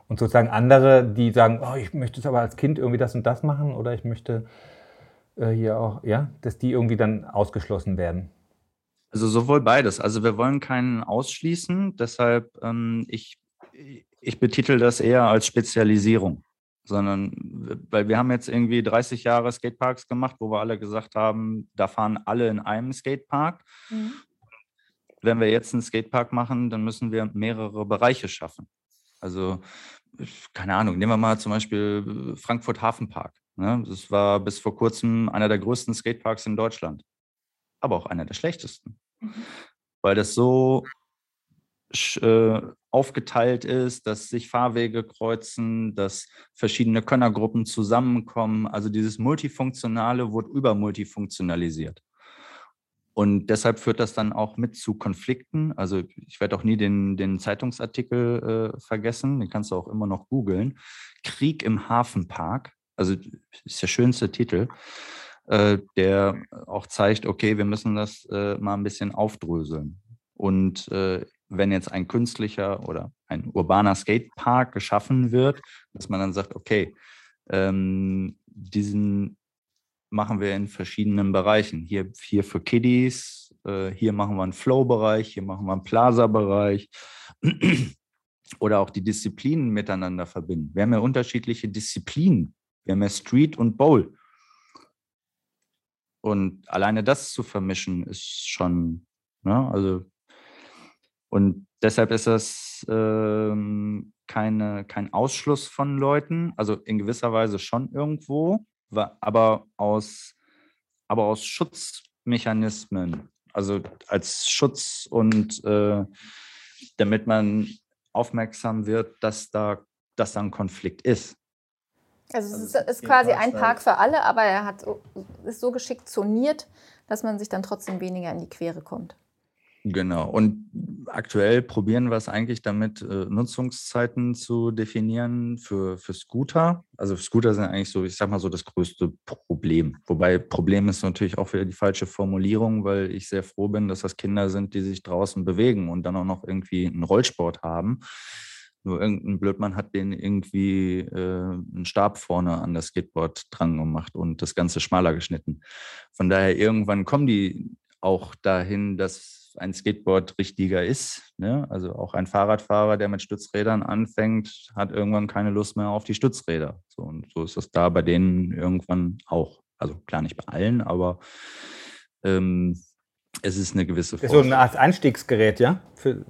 Und sozusagen andere, die sagen, oh, ich möchte es aber als Kind irgendwie das und das machen oder ich möchte äh, hier auch, ja, dass die irgendwie dann ausgeschlossen werden. Also sowohl beides. Also wir wollen keinen ausschließen, deshalb ähm, ich, ich betitel das eher als Spezialisierung, sondern weil wir haben jetzt irgendwie 30 Jahre Skateparks gemacht, wo wir alle gesagt haben, da fahren alle in einem Skatepark. Mhm. Wenn wir jetzt einen Skatepark machen, dann müssen wir mehrere Bereiche schaffen. Also keine Ahnung, nehmen wir mal zum Beispiel Frankfurt Hafenpark. Ne? Das war bis vor kurzem einer der größten Skateparks in Deutschland aber auch einer der schlechtesten. Mhm. Weil das so äh, aufgeteilt ist, dass sich Fahrwege kreuzen, dass verschiedene Könnergruppen zusammenkommen. Also dieses Multifunktionale wurde übermultifunktionalisiert. Und deshalb führt das dann auch mit zu Konflikten. Also ich werde auch nie den, den Zeitungsartikel äh, vergessen, den kannst du auch immer noch googeln. Krieg im Hafenpark, also ist der schönste Titel. Äh, der auch zeigt, okay, wir müssen das äh, mal ein bisschen aufdröseln. Und äh, wenn jetzt ein künstlicher oder ein urbaner Skatepark geschaffen wird, dass man dann sagt, okay, ähm, diesen machen wir in verschiedenen Bereichen. Hier, hier für Kiddies, äh, hier machen wir einen Flow-Bereich, hier machen wir einen Plaza-Bereich oder auch die Disziplinen miteinander verbinden. Wir haben ja unterschiedliche Disziplinen. Wir haben ja Street und Bowl. Und alleine das zu vermischen ist schon, ne, also, und deshalb ist das ähm, keine, kein Ausschluss von Leuten, also in gewisser Weise schon irgendwo, aber aus, aber aus Schutzmechanismen, also als Schutz und äh, damit man aufmerksam wird, dass da, dass da ein Konflikt ist. Also es ist, ist quasi ein Park für alle, aber er hat, ist so geschickt zoniert, dass man sich dann trotzdem weniger in die Quere kommt. Genau. Und aktuell probieren wir es eigentlich damit, äh, Nutzungszeiten zu definieren für, für Scooter. Also Scooter sind eigentlich so, ich sag mal so, das größte Problem. Wobei Problem ist natürlich auch wieder die falsche Formulierung, weil ich sehr froh bin, dass das Kinder sind, die sich draußen bewegen und dann auch noch irgendwie einen Rollsport haben. Nur irgendein Blödmann hat den irgendwie äh, einen Stab vorne an das Skateboard dran gemacht und das Ganze schmaler geschnitten. Von daher irgendwann kommen die auch dahin, dass ein Skateboard richtiger ist. Ne? Also auch ein Fahrradfahrer, der mit Stützrädern anfängt, hat irgendwann keine Lust mehr auf die Stützräder. So, und so ist das da bei denen irgendwann auch. Also klar nicht bei allen, aber ähm, es ist eine gewisse Form. So eine Art Einstiegsgerät, ja? Für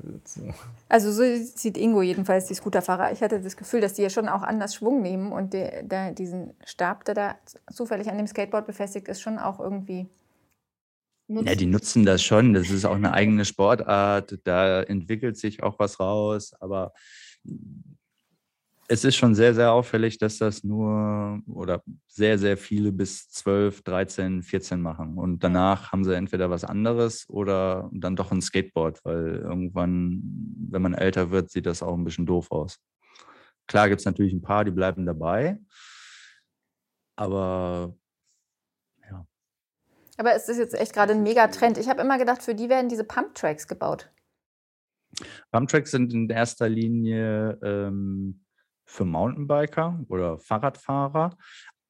also so sieht Ingo jedenfalls die Scooterfahrer. Ich hatte das Gefühl, dass die ja schon auch anders Schwung nehmen und der, der, diesen Stab, der da zufällig an dem Skateboard befestigt ist, schon auch irgendwie nutzen? Ja, die nutzen das schon. Das ist auch eine eigene Sportart. Da entwickelt sich auch was raus. Aber es ist schon sehr, sehr auffällig, dass das nur oder sehr, sehr viele bis 12, 13, 14 machen. Und danach haben sie entweder was anderes oder dann doch ein Skateboard, weil irgendwann, wenn man älter wird, sieht das auch ein bisschen doof aus. Klar gibt es natürlich ein paar, die bleiben dabei. Aber aber es ist jetzt echt gerade ein Megatrend. Ich habe immer gedacht, für die werden diese Pumptracks gebaut. Pumptracks sind in erster Linie ähm, für Mountainbiker oder Fahrradfahrer,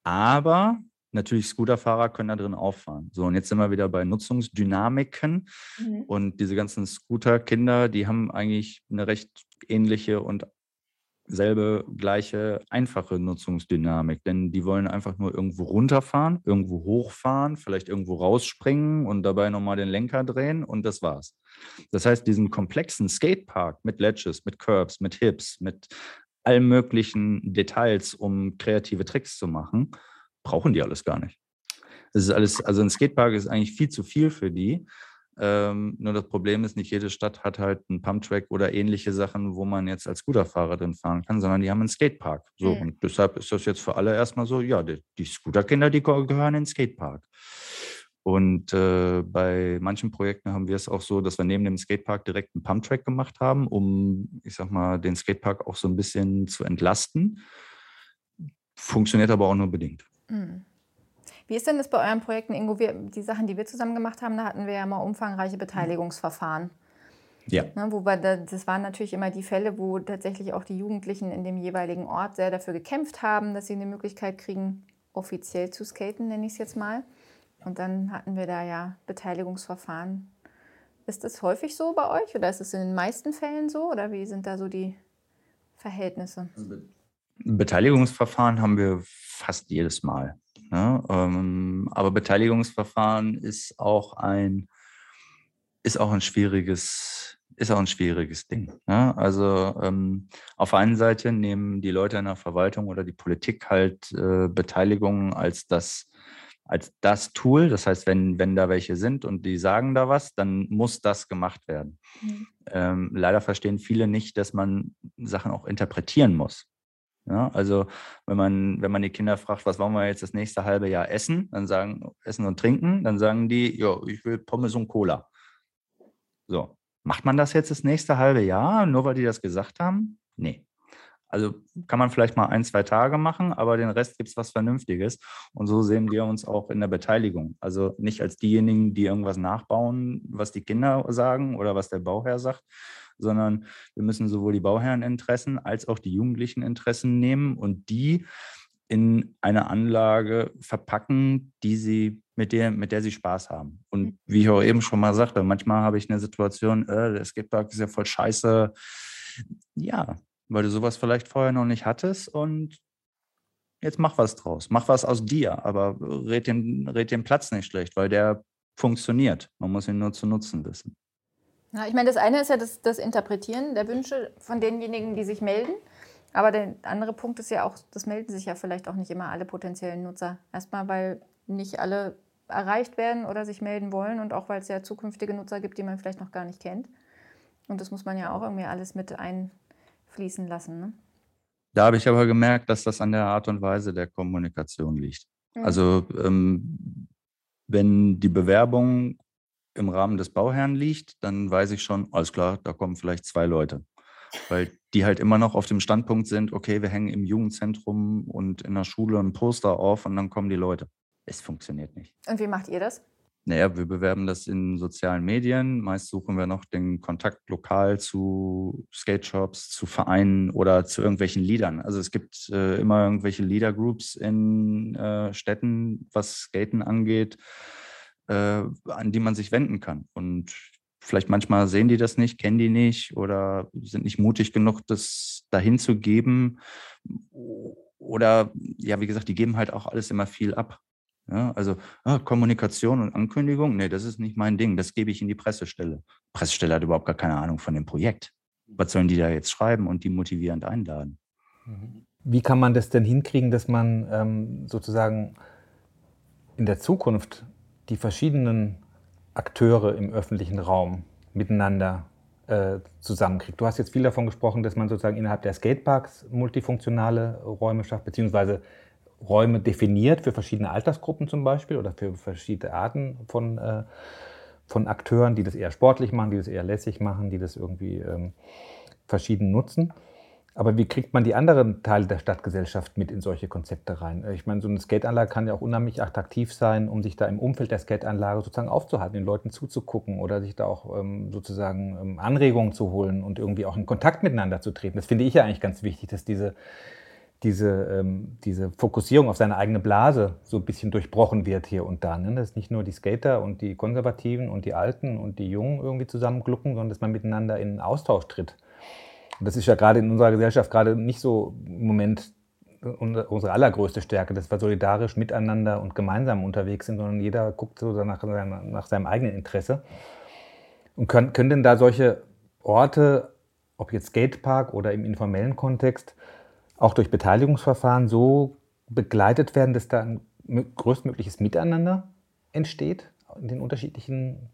aber natürlich Scooterfahrer können da drin auffahren. So, und jetzt sind wir wieder bei Nutzungsdynamiken. Mhm. Und diese ganzen Scooterkinder, die haben eigentlich eine recht ähnliche und selbe gleiche einfache Nutzungsdynamik, denn die wollen einfach nur irgendwo runterfahren, irgendwo hochfahren, vielleicht irgendwo rausspringen und dabei nochmal den Lenker drehen und das war's. Das heißt, diesen komplexen Skatepark mit Ledges, mit Curbs, mit Hips, mit allen möglichen Details, um kreative Tricks zu machen, brauchen die alles gar nicht. Das ist alles, also ein Skatepark ist eigentlich viel zu viel für die. Ähm, nur das Problem ist, nicht jede Stadt hat halt einen Pumptrack oder ähnliche Sachen, wo man jetzt als Scooterfahrer drin fahren kann, sondern die haben einen Skatepark. So, mhm. und deshalb ist das jetzt für alle erstmal so, ja, die, die Scooterkinder, die gehören in den Skatepark. Und äh, bei manchen Projekten haben wir es auch so, dass wir neben dem Skatepark direkt einen Pumptrack gemacht haben, um, ich sag mal, den Skatepark auch so ein bisschen zu entlasten. Funktioniert aber auch nur bedingt. Mhm. Wie ist denn das bei euren Projekten, Ingo? Wir, die Sachen, die wir zusammen gemacht haben, da hatten wir ja mal umfangreiche Beteiligungsverfahren. Ja. Ne, wobei das waren natürlich immer die Fälle, wo tatsächlich auch die Jugendlichen in dem jeweiligen Ort sehr dafür gekämpft haben, dass sie eine Möglichkeit kriegen, offiziell zu skaten, nenne ich es jetzt mal. Und dann hatten wir da ja Beteiligungsverfahren. Ist das häufig so bei euch oder ist es in den meisten Fällen so oder wie sind da so die Verhältnisse? Beteiligungsverfahren haben wir fast jedes Mal. Ne? Ähm, aber Beteiligungsverfahren ist auch ein, ist auch ein schwieriges, ist auch ein schwieriges Ding. Ne? Also ähm, auf der einen Seite nehmen die Leute in der Verwaltung oder die Politik halt äh, Beteiligungen als das, als das Tool. Das heißt, wenn, wenn da welche sind und die sagen da was, dann muss das gemacht werden. Mhm. Ähm, leider verstehen viele nicht, dass man Sachen auch interpretieren muss. Ja, also wenn man, wenn man die Kinder fragt, was wollen wir jetzt das nächste halbe Jahr essen, dann sagen, essen und trinken, dann sagen die, ja, ich will Pommes und Cola. So, macht man das jetzt das nächste halbe Jahr, nur weil die das gesagt haben? Nee. Also kann man vielleicht mal ein, zwei Tage machen, aber den Rest gibt es was Vernünftiges. Und so sehen wir uns auch in der Beteiligung. Also nicht als diejenigen, die irgendwas nachbauen, was die Kinder sagen oder was der Bauherr sagt, sondern wir müssen sowohl die Bauherreninteressen als auch die jugendlichen Interessen nehmen und die in eine Anlage verpacken, die sie, mit der, mit der sie Spaß haben. Und mhm. wie ich auch eben schon mal sagte, manchmal habe ich eine Situation, äh, der Skatepark ist ja voll scheiße. Ja, weil du sowas vielleicht vorher noch nicht hattest und jetzt mach was draus. Mach was aus dir, aber red den, red den Platz nicht schlecht, weil der funktioniert. Man muss ihn nur zu nutzen wissen. Ja, ich meine, das eine ist ja das, das Interpretieren der Wünsche von denjenigen, die sich melden. Aber der andere Punkt ist ja auch, das melden sich ja vielleicht auch nicht immer alle potenziellen Nutzer. Erstmal, weil nicht alle erreicht werden oder sich melden wollen und auch weil es ja zukünftige Nutzer gibt, die man vielleicht noch gar nicht kennt. Und das muss man ja auch irgendwie alles mit einfließen lassen. Ne? Da habe ich aber gemerkt, dass das an der Art und Weise der Kommunikation liegt. Mhm. Also ähm, wenn die Bewerbung im Rahmen des Bauherrn liegt, dann weiß ich schon, alles klar, da kommen vielleicht zwei Leute. Weil die halt immer noch auf dem Standpunkt sind, okay, wir hängen im Jugendzentrum und in der Schule ein Poster auf und dann kommen die Leute. Es funktioniert nicht. Und wie macht ihr das? Naja, wir bewerben das in sozialen Medien. Meist suchen wir noch den Kontakt lokal zu Skate-Shops, zu Vereinen oder zu irgendwelchen Liedern. Also es gibt äh, immer irgendwelche Leader-Groups in äh, Städten, was Skaten angeht, äh, an die man sich wenden kann. Und vielleicht manchmal sehen die das nicht, kennen die nicht oder sind nicht mutig genug, das dahin zu geben. Oder ja, wie gesagt, die geben halt auch alles immer viel ab. Ja, also ah, Kommunikation und Ankündigung, nee, das ist nicht mein Ding, das gebe ich in die Pressestelle. Die Pressestelle hat überhaupt gar keine Ahnung von dem Projekt. Was sollen die da jetzt schreiben und die motivierend einladen? Mhm. Wie kann man das denn hinkriegen, dass man ähm, sozusagen in der Zukunft die verschiedenen Akteure im öffentlichen Raum miteinander äh, zusammenkriegt? Du hast jetzt viel davon gesprochen, dass man sozusagen innerhalb der Skateparks multifunktionale Räume schafft, beziehungsweise Räume definiert für verschiedene Altersgruppen zum Beispiel oder für verschiedene Arten von, äh, von Akteuren, die das eher sportlich machen, die das eher lässig machen, die das irgendwie ähm, verschieden nutzen. Aber wie kriegt man die anderen Teile der Stadtgesellschaft mit in solche Konzepte rein? Ich meine, so eine Skateanlage kann ja auch unheimlich attraktiv sein, um sich da im Umfeld der Skateanlage sozusagen aufzuhalten, den Leuten zuzugucken oder sich da auch ähm, sozusagen ähm, Anregungen zu holen und irgendwie auch in Kontakt miteinander zu treten. Das finde ich ja eigentlich ganz wichtig, dass diese diese, ähm, diese Fokussierung auf seine eigene Blase so ein bisschen durchbrochen wird hier und da. Ne? Dass nicht nur die Skater und die Konservativen und die Alten und die Jungen irgendwie zusammenglucken, sondern dass man miteinander in Austausch tritt. Und das ist ja gerade in unserer Gesellschaft gerade nicht so im Moment unsere allergrößte Stärke, dass wir solidarisch miteinander und gemeinsam unterwegs sind, sondern jeder guckt so nach, nach seinem eigenen Interesse. Und können, können denn da solche Orte, ob jetzt Skatepark oder im informellen Kontext, auch durch Beteiligungsverfahren so begleitet werden, dass da ein größtmögliches Miteinander entsteht in den unterschiedlichen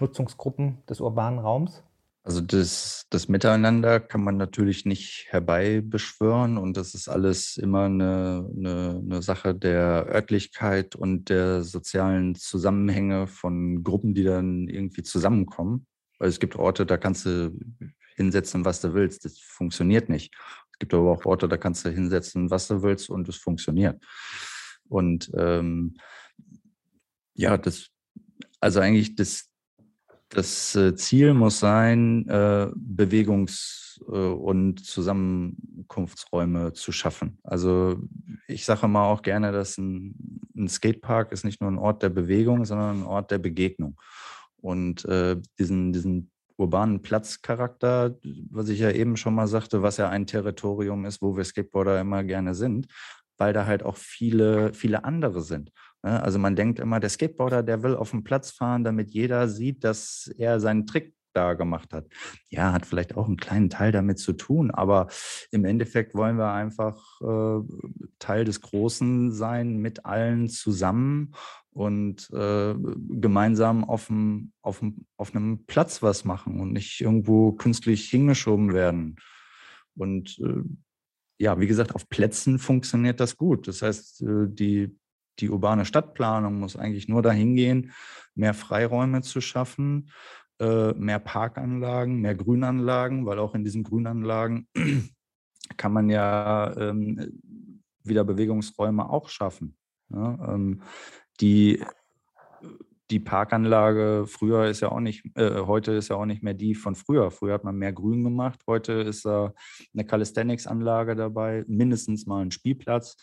Nutzungsgruppen des urbanen Raums? Also das, das Miteinander kann man natürlich nicht herbeibeschwören und das ist alles immer eine, eine, eine Sache der Örtlichkeit und der sozialen Zusammenhänge von Gruppen, die dann irgendwie zusammenkommen. Weil es gibt Orte, da kannst du hinsetzen, was du willst. Das funktioniert nicht. Gibt aber auch Orte, da kannst du hinsetzen, was du willst und es funktioniert. Und ähm, ja, das, also eigentlich das, das äh, Ziel muss sein, äh, Bewegungs- äh, und Zusammenkunftsräume zu schaffen. Also ich sage mal auch gerne, dass ein, ein Skatepark ist nicht nur ein Ort der Bewegung, sondern ein Ort der Begegnung. Und äh, diesen, diesen urbanen Platzcharakter, was ich ja eben schon mal sagte, was ja ein Territorium ist, wo wir Skateboarder immer gerne sind, weil da halt auch viele, viele andere sind. Ne? Also man denkt immer, der Skateboarder, der will auf den Platz fahren, damit jeder sieht, dass er seinen Trick da gemacht hat. Ja, hat vielleicht auch einen kleinen Teil damit zu tun, aber im Endeffekt wollen wir einfach äh, Teil des Großen sein, mit allen zusammen und äh, gemeinsam auf, dem, auf, dem, auf einem Platz was machen und nicht irgendwo künstlich hingeschoben werden. Und äh, ja, wie gesagt, auf Plätzen funktioniert das gut. Das heißt, äh, die, die urbane Stadtplanung muss eigentlich nur dahin gehen, mehr Freiräume zu schaffen, äh, mehr Parkanlagen, mehr Grünanlagen, weil auch in diesen Grünanlagen kann man ja ähm, wieder Bewegungsräume auch schaffen. Die, die Parkanlage früher ist ja auch nicht, äh, heute ist ja auch nicht mehr die von früher. Früher hat man mehr Grün gemacht, heute ist da eine Calisthenics-Anlage dabei, mindestens mal ein Spielplatz.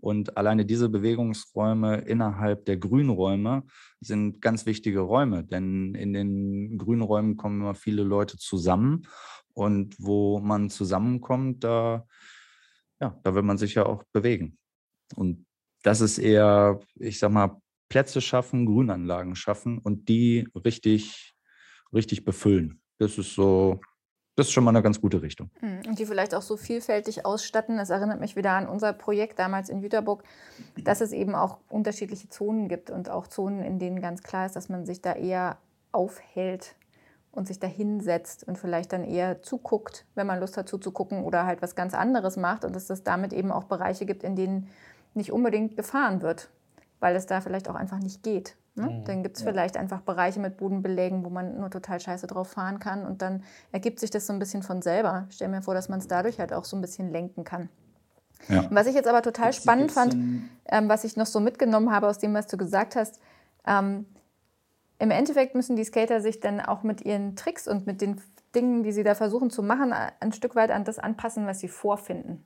Und alleine diese Bewegungsräume innerhalb der Grünräume sind ganz wichtige Räume, denn in den Grünräumen kommen immer viele Leute zusammen. Und wo man zusammenkommt, da, ja, da will man sich ja auch bewegen. Und das ist eher, ich sag mal, Plätze schaffen, Grünanlagen schaffen und die richtig, richtig befüllen. Das ist so, das ist schon mal eine ganz gute Richtung. Hm, und die vielleicht auch so vielfältig ausstatten. Das erinnert mich wieder an unser Projekt damals in Jüterburg, dass es eben auch unterschiedliche Zonen gibt und auch Zonen, in denen ganz klar ist, dass man sich da eher aufhält und sich da hinsetzt und vielleicht dann eher zuguckt, wenn man Lust hat zuzugucken oder halt was ganz anderes macht und dass es damit eben auch Bereiche gibt, in denen nicht unbedingt gefahren wird, weil es da vielleicht auch einfach nicht geht. Ne? Mhm. Dann gibt es ja. vielleicht einfach Bereiche mit Bodenbelägen, wo man nur total scheiße drauf fahren kann und dann ergibt sich das so ein bisschen von selber. Ich stelle mir vor, dass man es dadurch halt auch so ein bisschen lenken kann. Ja. Was ich jetzt aber total spannend fand, ähm, was ich noch so mitgenommen habe aus dem, was du gesagt hast, ähm, im Endeffekt müssen die Skater sich dann auch mit ihren Tricks und mit den Dingen, die sie da versuchen zu machen, ein Stück weit an das anpassen, was sie vorfinden.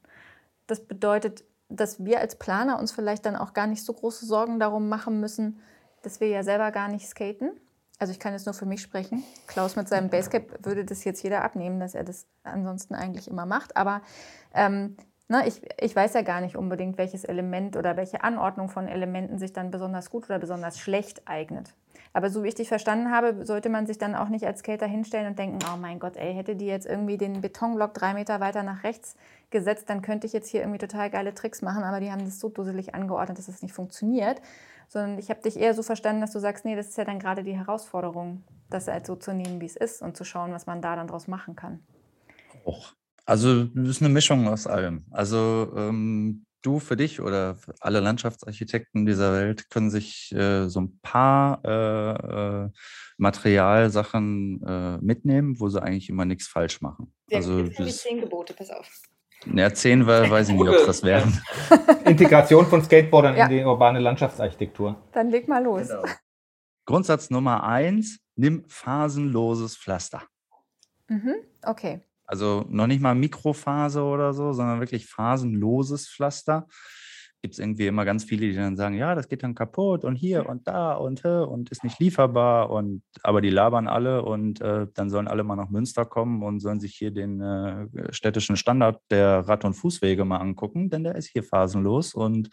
Das bedeutet, dass wir als Planer uns vielleicht dann auch gar nicht so große Sorgen darum machen müssen, dass wir ja selber gar nicht skaten. Also ich kann jetzt nur für mich sprechen. Klaus mit seinem Basecap würde das jetzt jeder abnehmen, dass er das ansonsten eigentlich immer macht. Aber ähm, ne, ich, ich weiß ja gar nicht unbedingt, welches Element oder welche Anordnung von Elementen sich dann besonders gut oder besonders schlecht eignet. Aber so wie ich dich verstanden habe, sollte man sich dann auch nicht als Skater hinstellen und denken, oh mein Gott, ey, hätte die jetzt irgendwie den Betonblock drei Meter weiter nach rechts gesetzt, dann könnte ich jetzt hier irgendwie total geile Tricks machen, aber die haben das so dusselig angeordnet, dass es das nicht funktioniert. Sondern ich habe dich eher so verstanden, dass du sagst, nee, das ist ja dann gerade die Herausforderung, das halt so zu nehmen, wie es ist und zu schauen, was man da dann draus machen kann. Och. Also das ist eine Mischung aus allem. Also ähm, du für dich oder für alle Landschaftsarchitekten dieser Welt können sich äh, so ein paar äh, äh, Materialsachen äh, mitnehmen, wo sie eigentlich immer nichts falsch machen. Ja, also jetzt das, die zehn Gebote, pass auf. Ja, zehn weiß ich nicht, ob es das werden. Integration von Skateboardern ja. in die urbane Landschaftsarchitektur. Dann leg mal los. Genau. Grundsatz Nummer eins, nimm phasenloses Pflaster. Mhm, okay. Also noch nicht mal Mikrophase oder so, sondern wirklich phasenloses Pflaster. Gibt es irgendwie immer ganz viele, die dann sagen, ja, das geht dann kaputt und hier und da und und ist nicht lieferbar. Und aber die labern alle und äh, dann sollen alle mal nach Münster kommen und sollen sich hier den äh, städtischen Standard der Rad- und Fußwege mal angucken, denn der ist hier phasenlos und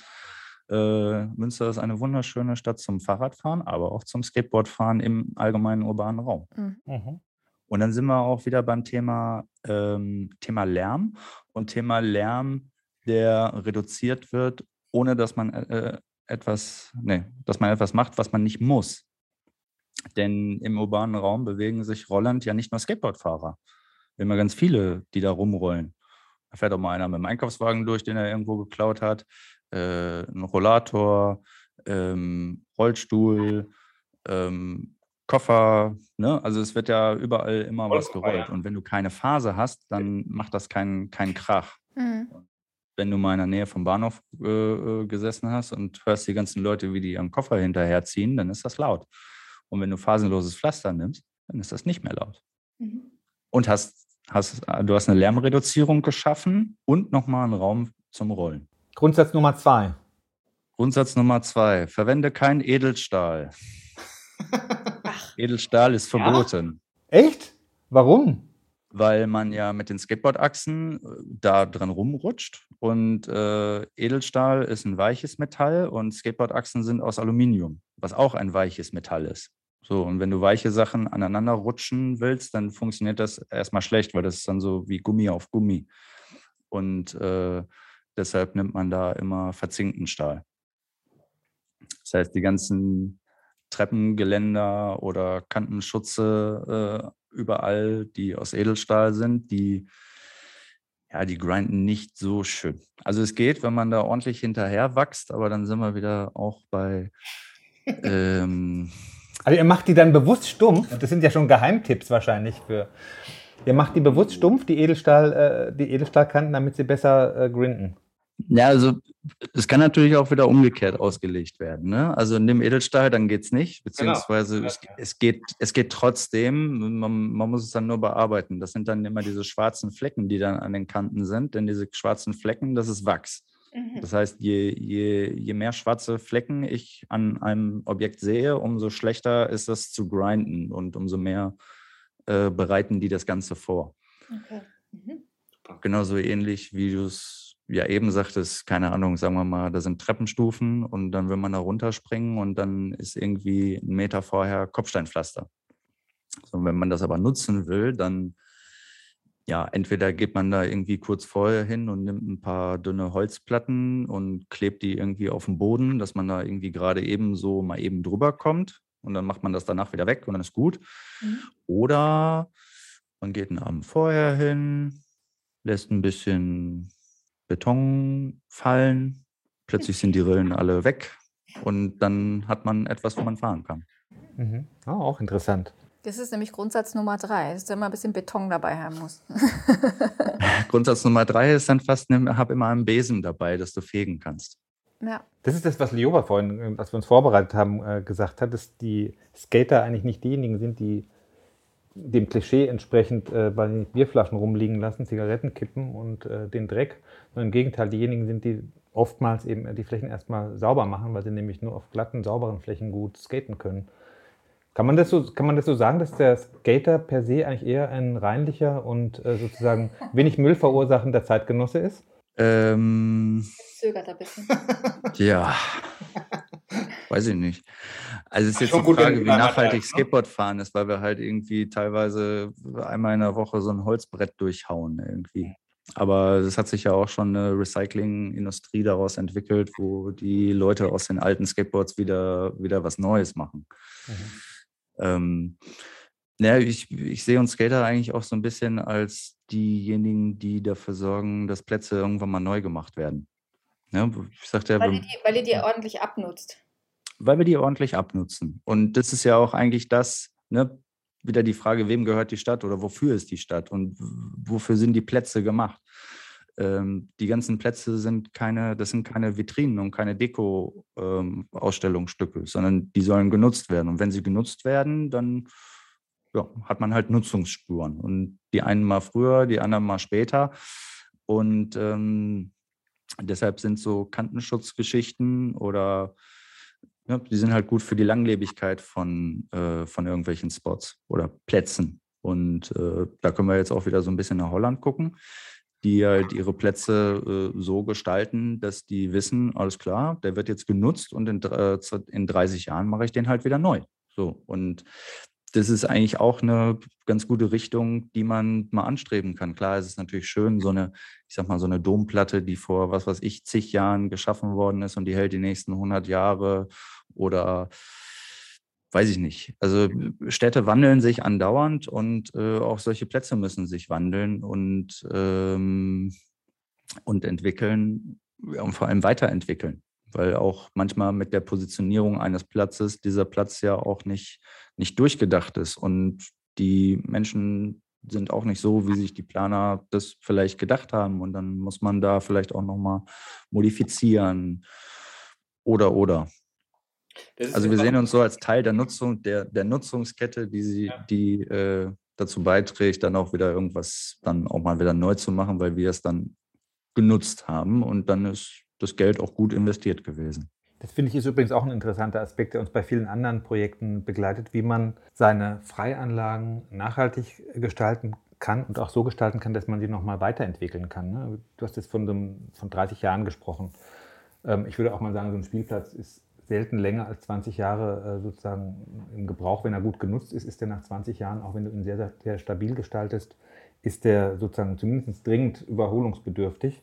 äh, Münster ist eine wunderschöne Stadt zum Fahrradfahren, aber auch zum Skateboardfahren im allgemeinen urbanen Raum. Mhm. mhm. Und dann sind wir auch wieder beim Thema, ähm, Thema Lärm und Thema Lärm, der reduziert wird, ohne dass man äh, etwas, nee, dass man etwas macht, was man nicht muss. Denn im urbanen Raum bewegen sich rollend ja nicht nur Skateboardfahrer. Wir haben ja ganz viele, die da rumrollen. Da fährt auch mal einer mit dem Einkaufswagen durch, den er irgendwo geklaut hat, äh, ein Rollator, ähm, Rollstuhl, ähm, Koffer, ne? Also es wird ja überall immer was gerollt. Und wenn du keine Phase hast, dann macht das keinen kein Krach. Mhm. Wenn du mal in der Nähe vom Bahnhof äh, äh, gesessen hast und hörst die ganzen Leute, wie die ihren Koffer hinterherziehen, dann ist das laut. Und wenn du phasenloses Pflaster nimmst, dann ist das nicht mehr laut. Mhm. Und hast, hast, du hast eine Lärmreduzierung geschaffen und nochmal einen Raum zum Rollen. Grundsatz Nummer zwei. Grundsatz Nummer zwei. Verwende keinen Edelstahl. Edelstahl ist verboten. Ja? Echt? Warum? Weil man ja mit den Skateboardachsen äh, da dran rumrutscht und äh, Edelstahl ist ein weiches Metall und Skateboardachsen sind aus Aluminium, was auch ein weiches Metall ist. So, und wenn du weiche Sachen aneinander rutschen willst, dann funktioniert das erstmal schlecht, weil das ist dann so wie Gummi auf Gummi. Und äh, deshalb nimmt man da immer verzinkten Stahl. Das heißt, die ganzen Treppengeländer oder Kantenschutze äh, überall, die aus Edelstahl sind, die ja, die grinden nicht so schön. Also es geht, wenn man da ordentlich hinterher wächst, aber dann sind wir wieder auch bei. Ähm, also ihr macht die dann bewusst stumpf. Das sind ja schon Geheimtipps wahrscheinlich für. Ihr macht die bewusst stumpf, die Edelstahl, äh, die Edelstahlkanten, damit sie besser äh, grinden. Ja, also es kann natürlich auch wieder umgekehrt ausgelegt werden. Ne? Also nimm Edelstahl, dann geht es nicht, beziehungsweise genau. es, es, geht, es geht trotzdem, man, man, muss es dann nur bearbeiten. Das sind dann immer diese schwarzen Flecken, die dann an den Kanten sind, denn diese schwarzen Flecken, das ist Wachs. Mhm. Das heißt, je, je, je mehr schwarze Flecken ich an einem Objekt sehe, umso schlechter ist das zu grinden und umso mehr äh, bereiten die das Ganze vor. Okay. Mhm. Genauso ähnlich, wie du es ja eben sagtest, keine Ahnung, sagen wir mal, da sind Treppenstufen und dann will man da runterspringen und dann ist irgendwie ein Meter vorher Kopfsteinpflaster. So, wenn man das aber nutzen will, dann ja, entweder geht man da irgendwie kurz vorher hin und nimmt ein paar dünne Holzplatten und klebt die irgendwie auf den Boden, dass man da irgendwie gerade eben so mal eben drüber kommt und dann macht man das danach wieder weg und dann ist gut. Mhm. Oder man geht einen Abend vorher hin, lässt ein bisschen Beton fallen. Plötzlich sind die Rillen alle weg. Und dann hat man etwas, wo man fahren kann. Mhm. Oh, auch interessant. Das ist nämlich Grundsatz Nummer drei, dass du immer ein bisschen Beton dabei haben musst. Grundsatz Nummer drei ist dann fast, hab immer einen Besen dabei, dass du fegen kannst. Ja. Das ist das, was Lioba vorhin, äh, als wir uns vorbereitet haben, äh, gesagt hat, dass die Skater eigentlich nicht diejenigen sind, die dem Klischee entsprechend äh, bei den Bierflaschen rumliegen lassen, Zigaretten kippen und äh, den Dreck, sondern im Gegenteil diejenigen sind, die oftmals eben die Flächen erstmal sauber machen, weil sie nämlich nur auf glatten, sauberen Flächen gut skaten können. Kann man das so, kann man das so sagen, dass der Skater per se eigentlich eher ein reinlicher und äh, sozusagen wenig Müll verursachender Zeitgenosse ist? Ähm, Zögert ein bisschen. Ja, weiß ich nicht. Also es ist jetzt die Frage, wie nachhaltig ne? Skateboard fahren ist, weil wir halt irgendwie teilweise einmal in der Woche so ein Holzbrett durchhauen irgendwie. Aber es hat sich ja auch schon eine Recycling-Industrie daraus entwickelt, wo die Leute aus den alten Skateboards wieder, wieder was Neues machen. Mhm. Ähm, ja, ich, ich sehe uns Skater eigentlich auch so ein bisschen als diejenigen, die dafür sorgen, dass Plätze irgendwann mal neu gemacht werden. Ja, ich sagte ja, weil, ihr die, weil ihr die ordentlich abnutzt. Weil wir die ordentlich abnutzen. Und das ist ja auch eigentlich das, ne, wieder die Frage, wem gehört die Stadt oder wofür ist die Stadt und wofür sind die Plätze gemacht. Ähm, die ganzen Plätze sind keine, das sind keine Vitrinen und keine Deko-Ausstellungsstücke, ähm, sondern die sollen genutzt werden. Und wenn sie genutzt werden, dann ja, hat man halt Nutzungsspuren. Und die einen mal früher, die anderen mal später. Und ähm, deshalb sind so Kantenschutzgeschichten oder ja, die sind halt gut für die Langlebigkeit von, äh, von irgendwelchen Spots oder Plätzen. Und äh, da können wir jetzt auch wieder so ein bisschen nach Holland gucken die halt ihre Plätze äh, so gestalten, dass die wissen, alles klar, der wird jetzt genutzt und in, äh, in 30 Jahren mache ich den halt wieder neu. So. Und das ist eigentlich auch eine ganz gute Richtung, die man mal anstreben kann. Klar, es ist natürlich schön, so eine, ich sag mal, so eine Domplatte, die vor, was weiß ich, zig Jahren geschaffen worden ist und die hält die nächsten 100 Jahre oder weiß ich nicht. Also Städte wandeln sich andauernd und äh, auch solche Plätze müssen sich wandeln und, ähm, und entwickeln und vor allem weiterentwickeln. Weil auch manchmal mit der Positionierung eines Platzes dieser Platz ja auch nicht, nicht durchgedacht ist. Und die Menschen sind auch nicht so, wie sich die Planer das vielleicht gedacht haben. Und dann muss man da vielleicht auch nochmal modifizieren. Oder, oder. Also wir sehen uns so als Teil der Nutzung, der, der Nutzungskette, die, sie, ja. die äh, dazu beiträgt, dann auch wieder irgendwas dann auch mal wieder neu zu machen, weil wir es dann genutzt haben und dann ist das Geld auch gut investiert gewesen. Das finde ich ist übrigens auch ein interessanter Aspekt, der uns bei vielen anderen Projekten begleitet, wie man seine Freianlagen nachhaltig gestalten kann und auch so gestalten kann, dass man sie nochmal weiterentwickeln kann. Ne? Du hast jetzt von, von 30 Jahren gesprochen. Ähm, ich würde auch mal sagen, so ein Spielplatz ist selten länger als 20 Jahre äh, sozusagen im Gebrauch. Wenn er gut genutzt ist, ist er nach 20 Jahren, auch wenn du ihn sehr, sehr, sehr stabil gestaltest, ist der sozusagen zumindest dringend überholungsbedürftig.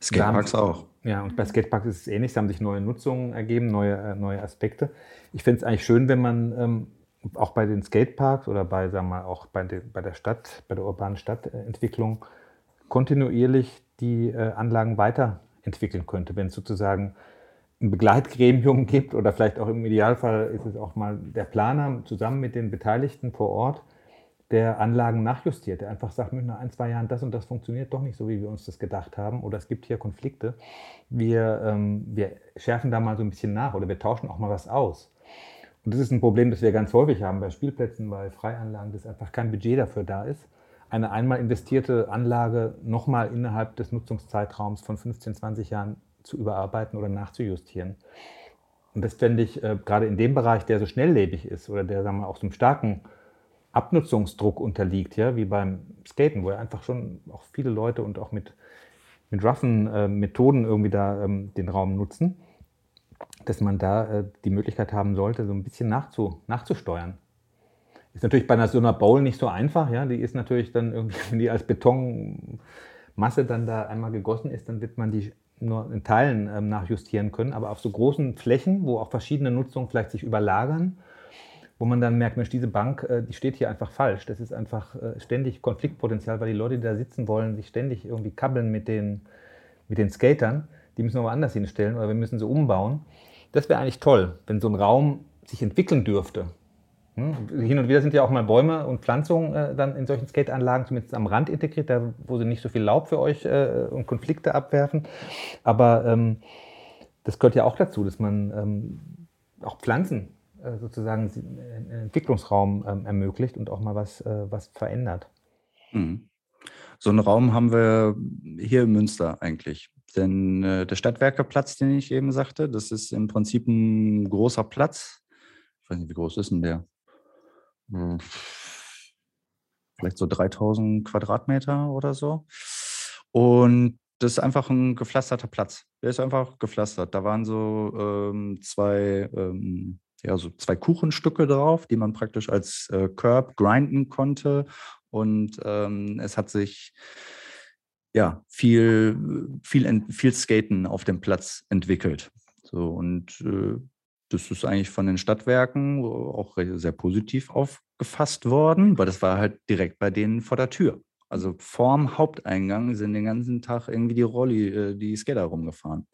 Skateparks auch. Ja, und bei Skateparks ist es ähnlich. Es haben sich neue Nutzungen ergeben, neue, äh, neue Aspekte. Ich finde es eigentlich schön, wenn man ähm, auch bei den Skateparks oder bei, sagen wir mal, auch bei, de, bei der Stadt, bei der urbanen Stadtentwicklung kontinuierlich die äh, Anlagen weiterentwickeln könnte. Wenn es sozusagen ein Begleitgremium gibt oder vielleicht auch im Idealfall ist es auch mal der Planer zusammen mit den Beteiligten vor Ort, der Anlagen nachjustiert, der einfach sagt, nach ein, zwei Jahren das und das funktioniert doch nicht so, wie wir uns das gedacht haben oder es gibt hier Konflikte. Wir, ähm, wir schärfen da mal so ein bisschen nach oder wir tauschen auch mal was aus. Und das ist ein Problem, das wir ganz häufig haben bei Spielplätzen, bei Freianlagen, dass einfach kein Budget dafür da ist. Eine einmal investierte Anlage nochmal innerhalb des Nutzungszeitraums von 15, 20 Jahren zu überarbeiten oder nachzujustieren. Und das fände ich äh, gerade in dem Bereich, der so schnelllebig ist oder der sagen wir, auch so einem starken Abnutzungsdruck unterliegt, ja, wie beim Skaten, wo ja einfach schon auch viele Leute und auch mit, mit roughen äh, Methoden irgendwie da ähm, den Raum nutzen, dass man da äh, die Möglichkeit haben sollte, so ein bisschen nachzu, nachzusteuern. Ist natürlich bei einer, so einer Bowl nicht so einfach, ja, die ist natürlich dann irgendwie, wenn die als Betonmasse dann da einmal gegossen ist, dann wird man die nur in Teilen ähm, nachjustieren können, aber auf so großen Flächen, wo auch verschiedene Nutzungen vielleicht sich überlagern, wo man dann merkt, Mensch, diese Bank, äh, die steht hier einfach falsch. Das ist einfach äh, ständig Konfliktpotenzial, weil die Leute, die da sitzen wollen, sich ständig irgendwie kabbeln mit den, mit den Skatern. Die müssen wir woanders hinstellen oder wir müssen sie umbauen. das wäre eigentlich toll, wenn so ein Raum sich entwickeln dürfte. Hm? Hin und wieder sind ja auch mal Bäume und Pflanzungen äh, dann in solchen Skateanlagen zumindest am Rand integriert, da wo sie nicht so viel Laub für euch und Konflikte abwerfen. Aber ähm, das gehört ja auch dazu, dass man ähm, auch Pflanzen sozusagen einen Entwicklungsraum ähm, ermöglicht und auch mal was, äh, was verändert. Mhm. So einen Raum haben wir hier in Münster eigentlich. Denn äh, der Stadtwerkeplatz, den ich eben sagte, das ist im Prinzip ein großer Platz. Ich weiß nicht, wie groß ist denn der? Hm. Vielleicht so 3000 Quadratmeter oder so. Und das ist einfach ein gepflasterter Platz. Der ist einfach gepflastert. Da waren so ähm, zwei, ähm, ja, so zwei Kuchenstücke drauf, die man praktisch als äh, Curb grinden konnte. Und ähm, es hat sich ja viel, viel, viel Skaten auf dem Platz entwickelt. So und äh, das ist eigentlich von den Stadtwerken auch sehr positiv aufgefasst worden, weil das war halt direkt bei denen vor der Tür. Also vorm Haupteingang sind den ganzen Tag irgendwie die Rolli, äh, die Skater rumgefahren.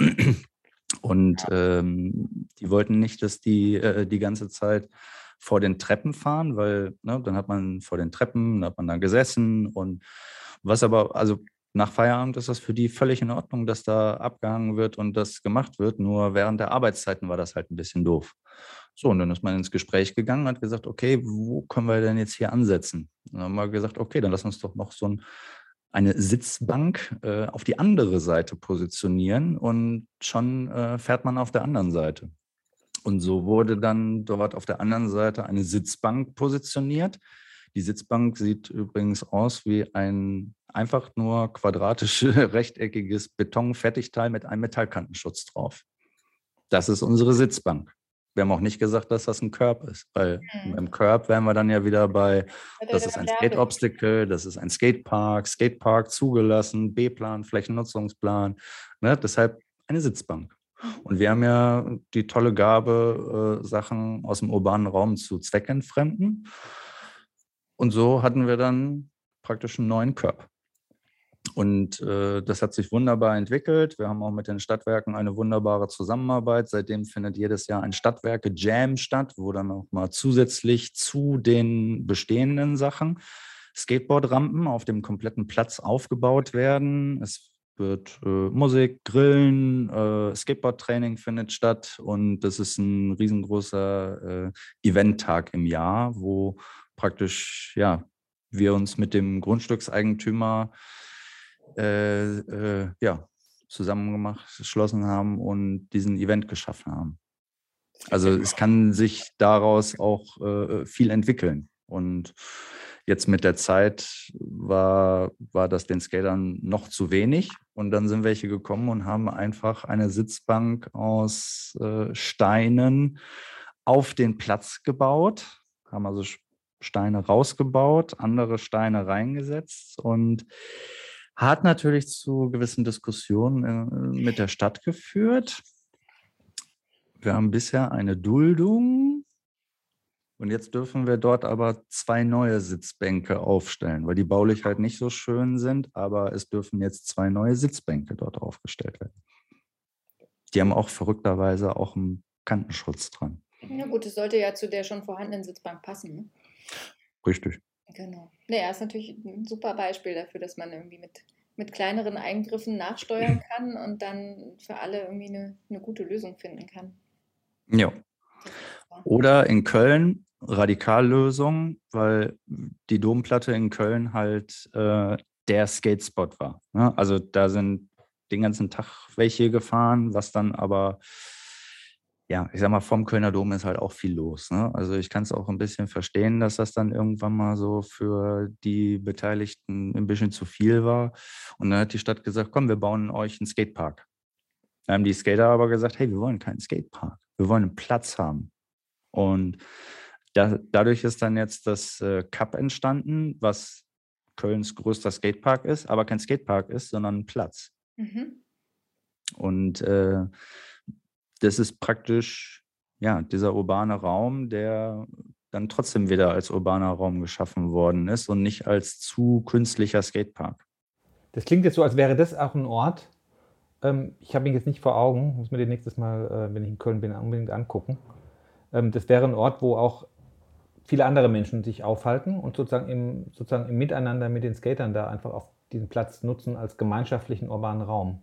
Und ähm, die wollten nicht, dass die äh, die ganze Zeit vor den Treppen fahren, weil ne, dann hat man vor den Treppen, dann hat man da gesessen und was aber, also nach Feierabend ist das für die völlig in Ordnung, dass da abgehangen wird und das gemacht wird. Nur während der Arbeitszeiten war das halt ein bisschen doof. So, und dann ist man ins Gespräch gegangen und hat gesagt, okay, wo können wir denn jetzt hier ansetzen? Und dann haben wir gesagt, okay, dann lass uns doch noch so ein, eine Sitzbank äh, auf die andere Seite positionieren und schon äh, fährt man auf der anderen Seite. Und so wurde dann dort auf der anderen Seite eine Sitzbank positioniert. Die Sitzbank sieht übrigens aus wie ein einfach nur quadratisch rechteckiges Betonfertigteil mit einem Metallkantenschutz drauf. Das ist unsere Sitzbank. Wir haben auch nicht gesagt, dass das ein Curb ist, weil mhm. beim Curb wären wir dann ja wieder bei, das ist ein Skate-Obstacle, das ist ein Skatepark, Skatepark zugelassen, B-Plan, Flächennutzungsplan. Ne? Deshalb eine Sitzbank. Und wir haben ja die tolle Gabe, äh, Sachen aus dem urbanen Raum zu zweckentfremden. Und so hatten wir dann praktisch einen neuen Curb. Und äh, das hat sich wunderbar entwickelt. Wir haben auch mit den Stadtwerken eine wunderbare Zusammenarbeit. Seitdem findet jedes Jahr ein Stadtwerke-Jam statt, wo dann auch mal zusätzlich zu den bestehenden Sachen Skateboardrampen auf dem kompletten Platz aufgebaut werden. Es wird äh, Musik, Grillen, äh, Skateboard-Training findet statt und das ist ein riesengroßer äh, Eventtag im Jahr, wo praktisch ja wir uns mit dem Grundstückseigentümer äh, äh, ja, zusammen gemacht, geschlossen haben und diesen Event geschaffen haben. Also es kann sich daraus auch äh, viel entwickeln. Und jetzt mit der Zeit war, war das den Skatern noch zu wenig. Und dann sind welche gekommen und haben einfach eine Sitzbank aus äh, Steinen auf den Platz gebaut, haben also Steine rausgebaut, andere Steine reingesetzt und hat natürlich zu gewissen Diskussionen äh, mit der Stadt geführt. Wir haben bisher eine Duldung und jetzt dürfen wir dort aber zwei neue Sitzbänke aufstellen, weil die baulich halt nicht so schön sind, aber es dürfen jetzt zwei neue Sitzbänke dort aufgestellt werden. Die haben auch verrückterweise auch einen Kantenschutz dran. Ja gut, es sollte ja zu der schon vorhandenen Sitzbank passen. Ne? Richtig. Genau. Naja, ist natürlich ein super Beispiel dafür, dass man irgendwie mit, mit kleineren Eingriffen nachsteuern kann und dann für alle irgendwie eine, eine gute Lösung finden kann. Ja. Oder in Köln Radikallösung, weil die Domplatte in Köln halt äh, der Skatespot war. Ne? Also da sind den ganzen Tag welche gefahren, was dann aber ja, ich sag mal, vom Kölner Dom ist halt auch viel los. Ne? Also ich kann es auch ein bisschen verstehen, dass das dann irgendwann mal so für die Beteiligten ein bisschen zu viel war. Und dann hat die Stadt gesagt, komm, wir bauen euch einen Skatepark. Dann haben die Skater aber gesagt, hey, wir wollen keinen Skatepark. Wir wollen einen Platz haben. Und da, dadurch ist dann jetzt das äh, Cup entstanden, was Kölns größter Skatepark ist, aber kein Skatepark ist, sondern ein Platz. Mhm. Und äh, das ist praktisch ja dieser urbane Raum, der dann trotzdem wieder als urbaner Raum geschaffen worden ist und nicht als zu künstlicher Skatepark. Das klingt jetzt so, als wäre das auch ein Ort, Ähm, ich habe ihn jetzt nicht vor Augen, muss mir den nächstes Mal, äh, wenn ich in Köln bin, unbedingt angucken. Ähm, das wäre ein Ort, wo auch viele andere Menschen sich aufhalten und sozusagen im, sozusagen im Miteinander mit den Skatern da einfach auf diesen Platz nutzen als gemeinschaftlichen urbanen Raum.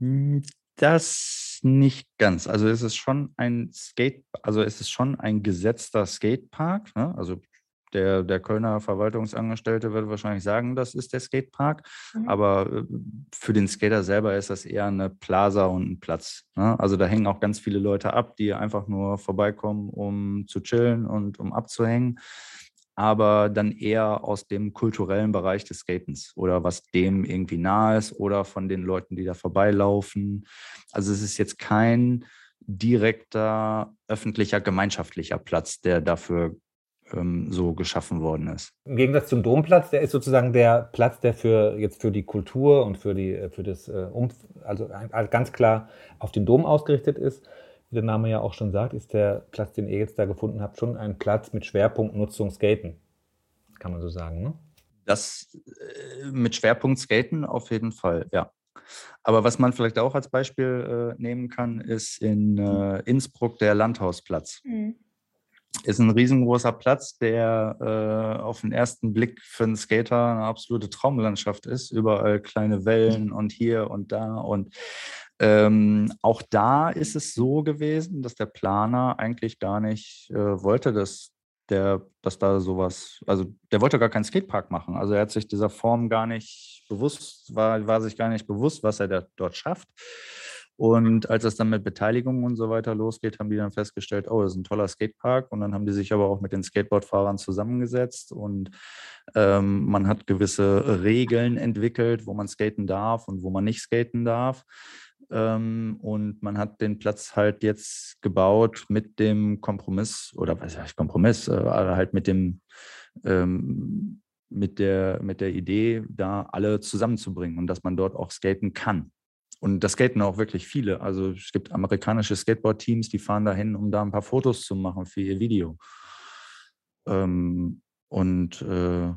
Hm, das nicht ganz. Also es ist schon ein Skate, also es ist schon ein gesetzter Skatepark. Ne? Also der, der Kölner Verwaltungsangestellte würde wahrscheinlich sagen, das ist der Skatepark. Mhm. Aber äh, für den Skater selber ist das eher eine Plaza und ein Platz. Ne? Also da hängen auch ganz viele Leute ab, die einfach nur vorbeikommen, um zu chillen und um abzuhängen. Aber dann eher aus dem kulturellen Bereich des Skatens oder was dem irgendwie nahe ist oder von den Leuten, die da vorbeilaufen. Also es ist jetzt kein direkter öffentlicher, gemeinschaftlicher Platz, der dafür ähm, so geschaffen worden ist. Im Gegensatz zum Domplatz, der ist sozusagen der Platz, der für jetzt für die Kultur und für die für das äh, also ganz klar auf den Dom ausgerichtet ist. Wie der Name ja auch schon sagt, ist der Platz, den ihr jetzt da gefunden habt, schon ein Platz mit Schwerpunkt Nutzung Skaten. Kann man so sagen, ne? Das äh, mit Schwerpunkt Skaten auf jeden Fall, ja. Aber was man vielleicht auch als Beispiel äh, nehmen kann, ist in äh, Innsbruck der Landhausplatz. Mhm ist ein riesengroßer Platz, der äh, auf den ersten Blick für einen Skater eine absolute Traumlandschaft ist. Überall kleine Wellen und hier und da. Und ähm, auch da ist es so gewesen, dass der Planer eigentlich gar nicht äh, wollte, dass der, dass da sowas, also der wollte gar keinen Skatepark machen. Also er hat sich dieser Form gar nicht bewusst, war, war sich gar nicht bewusst, was er da, dort schafft. Und als es dann mit Beteiligung und so weiter losgeht, haben die dann festgestellt, oh, das ist ein toller Skatepark. Und dann haben die sich aber auch mit den Skateboardfahrern zusammengesetzt und ähm, man hat gewisse Regeln entwickelt, wo man skaten darf und wo man nicht skaten darf. Ähm, und man hat den Platz halt jetzt gebaut mit dem Kompromiss, oder was heißt Kompromiss, äh, halt mit dem ähm, mit der, mit der Idee, da alle zusammenzubringen und dass man dort auch skaten kann. Und das skaten auch wirklich viele. Also es gibt amerikanische Skateboard-Teams, die fahren dahin, um da ein paar Fotos zu machen für ihr Video. Ähm, und äh,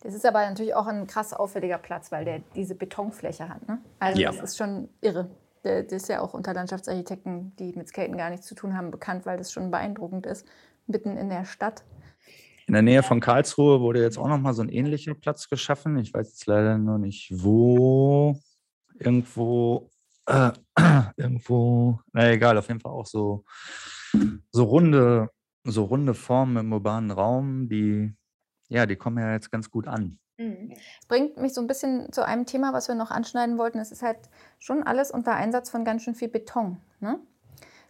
das ist aber natürlich auch ein krass auffälliger Platz, weil der diese Betonfläche hat. Ne? Also ja. das ist schon irre. Das ist ja auch unter Landschaftsarchitekten, die mit Skaten gar nichts zu tun haben, bekannt, weil das schon beeindruckend ist, mitten in der Stadt. In der Nähe von Karlsruhe wurde jetzt auch nochmal so ein ähnlicher Platz geschaffen. Ich weiß jetzt leider noch nicht, wo irgendwo, äh, irgendwo, na egal, auf jeden Fall auch so, so runde, so runde Formen im urbanen Raum, die, ja, die kommen ja jetzt ganz gut an. Mhm. Bringt mich so ein bisschen zu einem Thema, was wir noch anschneiden wollten. Es ist halt schon alles unter Einsatz von ganz schön viel Beton. Ne?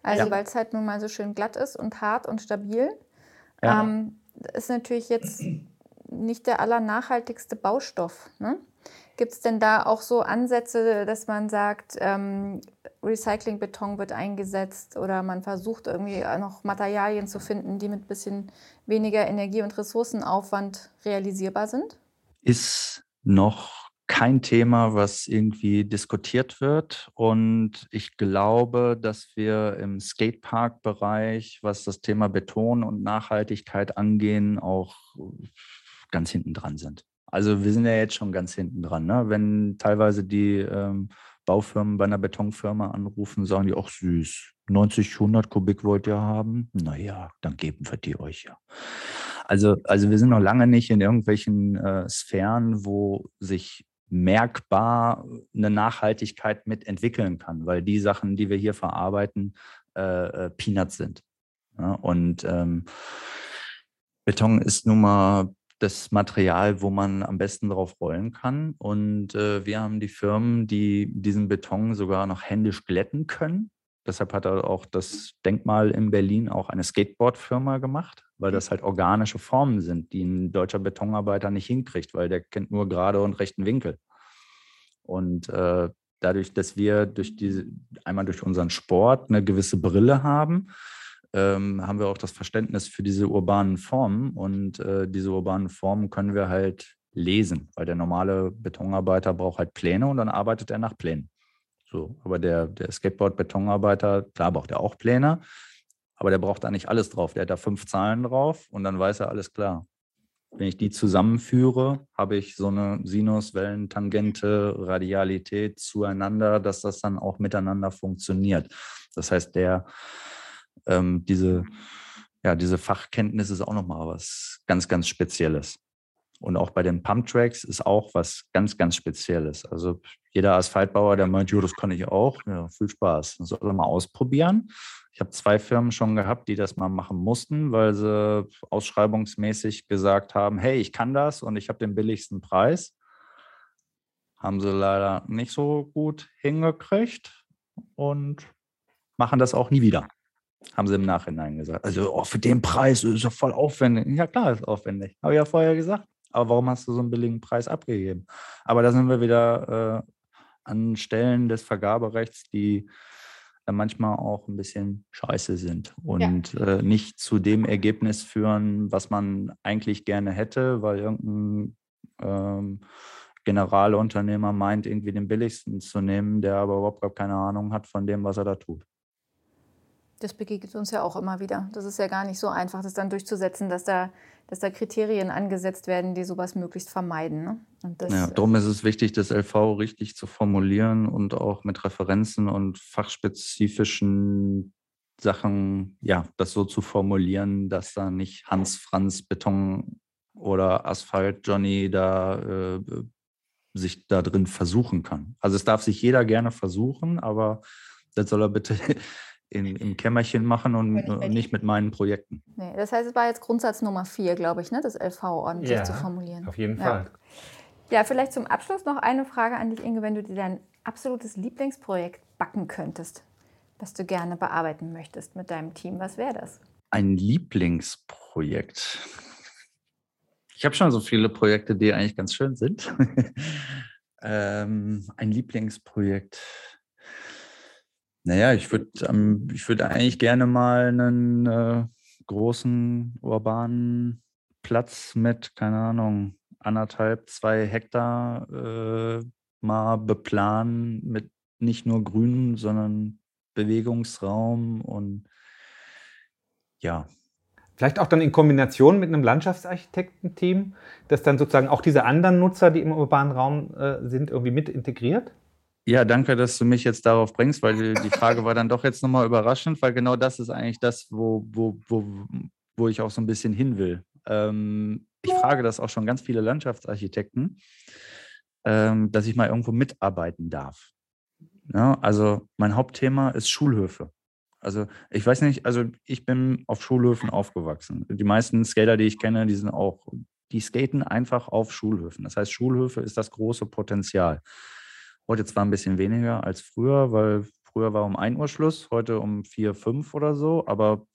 Also, ja. weil es halt nun mal so schön glatt ist und hart und stabil. Ja. Ähm, ist natürlich jetzt nicht der allernachhaltigste Baustoff. Ne? Gibt es denn da auch so Ansätze, dass man sagt, ähm, Recyclingbeton wird eingesetzt oder man versucht irgendwie noch Materialien zu finden, die mit ein bisschen weniger Energie- und Ressourcenaufwand realisierbar sind? Ist noch kein Thema, was irgendwie diskutiert wird. Und ich glaube, dass wir im Skatepark-Bereich, was das Thema Beton und Nachhaltigkeit angehen, auch ganz hinten dran sind. Also wir sind ja jetzt schon ganz hinten dran. Ne? Wenn teilweise die ähm, Baufirmen bei einer Betonfirma anrufen, sagen die, ach süß, 90, 100 Kubik wollt ihr haben? Naja, dann geben wir die euch ja. Also, also wir sind noch lange nicht in irgendwelchen äh, Sphären, wo sich merkbar eine Nachhaltigkeit mitentwickeln kann, weil die Sachen, die wir hier verarbeiten, äh, äh Peanuts sind. Ja? Und ähm, Beton ist nun mal das Material, wo man am besten drauf rollen kann. Und äh, wir haben die Firmen, die diesen Beton sogar noch händisch glätten können. Deshalb hat er auch das Denkmal in Berlin auch eine Skateboard-Firma gemacht, weil das halt organische Formen sind, die ein deutscher Betonarbeiter nicht hinkriegt, weil der kennt nur gerade und rechten Winkel. Und äh, dadurch, dass wir durch diese, einmal durch unseren Sport eine gewisse Brille haben, ähm, haben wir auch das Verständnis für diese urbanen Formen und äh, diese urbanen Formen können wir halt lesen, weil der normale Betonarbeiter braucht halt Pläne und dann arbeitet er nach Plänen. So, aber der, der Skateboard-Betonarbeiter, klar braucht er auch Pläne, aber der braucht da nicht alles drauf. Der hat da fünf Zahlen drauf und dann weiß er alles klar. wenn ich die zusammenführe, habe ich so eine Sinuswellentangente, Radialität zueinander, dass das dann auch miteinander funktioniert. Das heißt, der, ähm, diese, ja, diese Fachkenntnis ist auch nochmal was ganz, ganz Spezielles. Und auch bei den Pumptracks ist auch was ganz, ganz Spezielles. Also jeder Asphaltbauer, der meint, jo, das kann ich auch, ja, viel Spaß. Das soll er mal ausprobieren. Ich habe zwei Firmen schon gehabt, die das mal machen mussten, weil sie ausschreibungsmäßig gesagt haben, hey, ich kann das und ich habe den billigsten Preis. Haben sie leider nicht so gut hingekriegt und machen das auch nie wieder. Haben sie im Nachhinein gesagt. Also oh, für den Preis ist ja voll aufwendig. Ja klar, ist aufwendig. Habe ich ja vorher gesagt. Aber warum hast du so einen billigen Preis abgegeben? Aber da sind wir wieder äh, an Stellen des Vergaberechts, die manchmal auch ein bisschen scheiße sind und ja. äh, nicht zu dem Ergebnis führen, was man eigentlich gerne hätte, weil irgendein ähm, Generalunternehmer meint, irgendwie den billigsten zu nehmen, der aber überhaupt gar keine Ahnung hat von dem, was er da tut. Das begegnet uns ja auch immer wieder. Das ist ja gar nicht so einfach, das dann durchzusetzen, dass da, dass da Kriterien angesetzt werden, die sowas möglichst vermeiden. Ne? Das, ja, darum ist es wichtig, das LV richtig zu formulieren und auch mit Referenzen und fachspezifischen Sachen, ja, das so zu formulieren, dass da nicht Hans Franz Beton oder Asphalt Johnny da äh, sich da drin versuchen kann. Also es darf sich jeder gerne versuchen, aber das soll er bitte in, im Kämmerchen machen und, und nicht mit meinen Projekten. Nee, das heißt, es war jetzt Grundsatz Nummer vier, glaube ich, ne, das LV ordentlich ja, zu formulieren. Auf jeden Fall. Ja. ja, vielleicht zum Abschluss noch eine Frage an dich, Inge, wenn du dir dein absolutes Lieblingsprojekt backen könntest, was du gerne bearbeiten möchtest mit deinem Team, was wäre das? Ein Lieblingsprojekt. Ich habe schon so viele Projekte, die eigentlich ganz schön sind. ähm, ein Lieblingsprojekt. Naja, ich würde ähm, würd eigentlich gerne mal einen äh, großen urbanen Platz mit, keine Ahnung, anderthalb, zwei Hektar äh, mal beplanen mit nicht nur Grün, sondern Bewegungsraum und ja. Vielleicht auch dann in Kombination mit einem Landschaftsarchitektenteam, das dann sozusagen auch diese anderen Nutzer, die im urbanen Raum äh, sind, irgendwie mit integriert? Ja, danke, dass du mich jetzt darauf bringst, weil die Frage war dann doch jetzt nochmal überraschend, weil genau das ist eigentlich das, wo, wo, wo, wo ich auch so ein bisschen hin will. Ähm, ich frage das auch schon ganz viele Landschaftsarchitekten, ähm, dass ich mal irgendwo mitarbeiten darf. Ja, also mein Hauptthema ist Schulhöfe. Also ich weiß nicht, also ich bin auf Schulhöfen aufgewachsen. Die meisten Skater, die ich kenne, die sind auch, die skaten einfach auf Schulhöfen. Das heißt, Schulhöfe ist das große Potenzial. Heute zwar ein bisschen weniger als früher, weil früher war um 1 Uhr Schluss, heute um 4, 5 oder so, aber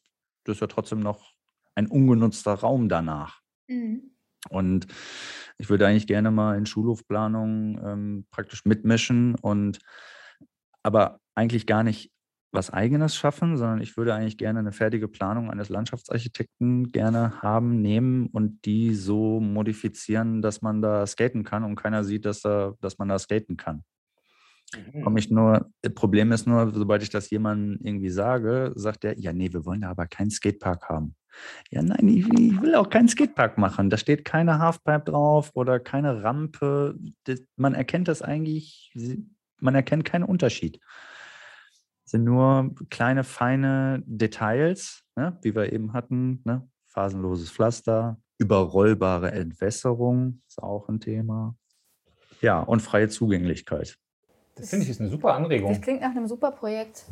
das ist ja trotzdem noch ein ungenutzter Raum danach. Mhm. Und ich würde eigentlich gerne mal in Schulhofplanung ähm, praktisch mitmischen und aber eigentlich gar nicht was Eigenes schaffen, sondern ich würde eigentlich gerne eine fertige Planung eines Landschaftsarchitekten gerne haben, nehmen und die so modifizieren, dass man da skaten kann und keiner sieht, dass, da, dass man da skaten kann. Komme mhm. ich nur, Problem ist nur, sobald ich das jemandem irgendwie sage, sagt er, ja, nee, wir wollen da aber keinen Skatepark haben. Ja, nein, ich, ich will auch keinen Skatepark machen. Da steht keine Halfpipe drauf oder keine Rampe. Das, man erkennt das eigentlich, man erkennt keinen Unterschied. Es sind nur kleine, feine Details, ne, wie wir eben hatten, ne? phasenloses Pflaster, überrollbare Entwässerung ist auch ein Thema. Ja, und freie Zugänglichkeit. Das finde ich ist eine super Anregung. Das klingt nach einem super Projekt.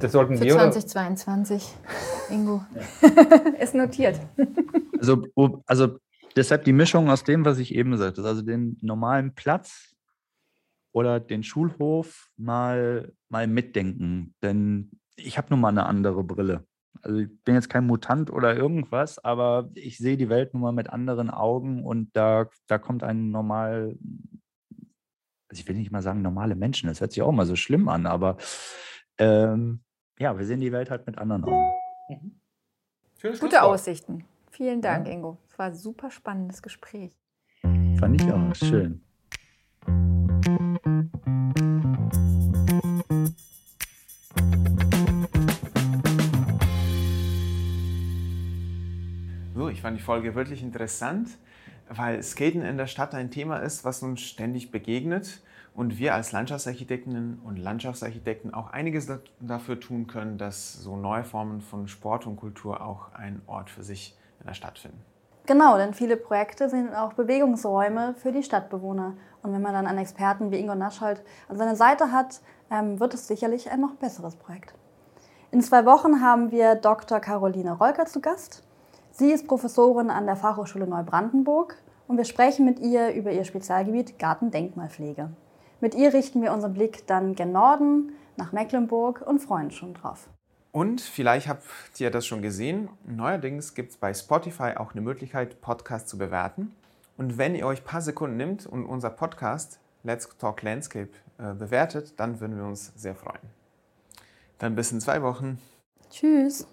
Das sollten Für wir 2022. Ingo. ist notiert. Also, also deshalb die Mischung aus dem, was ich eben sagte, also den normalen Platz oder den Schulhof mal, mal mitdenken. Denn ich habe nun mal eine andere Brille. Also ich bin jetzt kein Mutant oder irgendwas, aber ich sehe die Welt nun mal mit anderen Augen und da, da kommt ein normal also ich will nicht mal sagen normale Menschen, das hört sich auch mal so schlimm an, aber ähm, ja, wir sehen die Welt halt mit anderen Augen. Mhm. Gute Aussichten. Vielen Dank, ja. Ingo. Es war ein super spannendes Gespräch. Fand ich auch. Schön. Ich fand die Folge wirklich interessant, weil Skaten in der Stadt ein Thema ist, was uns ständig begegnet und wir als Landschaftsarchitektinnen und Landschaftsarchitekten auch einiges dafür tun können, dass so neue Formen von Sport und Kultur auch einen Ort für sich in der Stadt finden. Genau, denn viele Projekte sind auch Bewegungsräume für die Stadtbewohner. Und wenn man dann einen Experten wie Ingo Naschhold an seiner Seite hat, ähm, wird es sicherlich ein noch besseres Projekt. In zwei Wochen haben wir Dr. Caroline Rolker zu Gast. Sie ist Professorin an der Fachhochschule Neubrandenburg und wir sprechen mit ihr über ihr Spezialgebiet Gartendenkmalpflege. Mit ihr richten wir unseren Blick dann gen Norden, nach Mecklenburg und freuen schon drauf. Und vielleicht habt ihr das schon gesehen, neuerdings gibt es bei Spotify auch eine Möglichkeit, Podcasts zu bewerten. Und wenn ihr euch ein paar Sekunden nimmt und unser Podcast Let's Talk Landscape äh, bewertet, dann würden wir uns sehr freuen. Dann bis in zwei Wochen. Tschüss.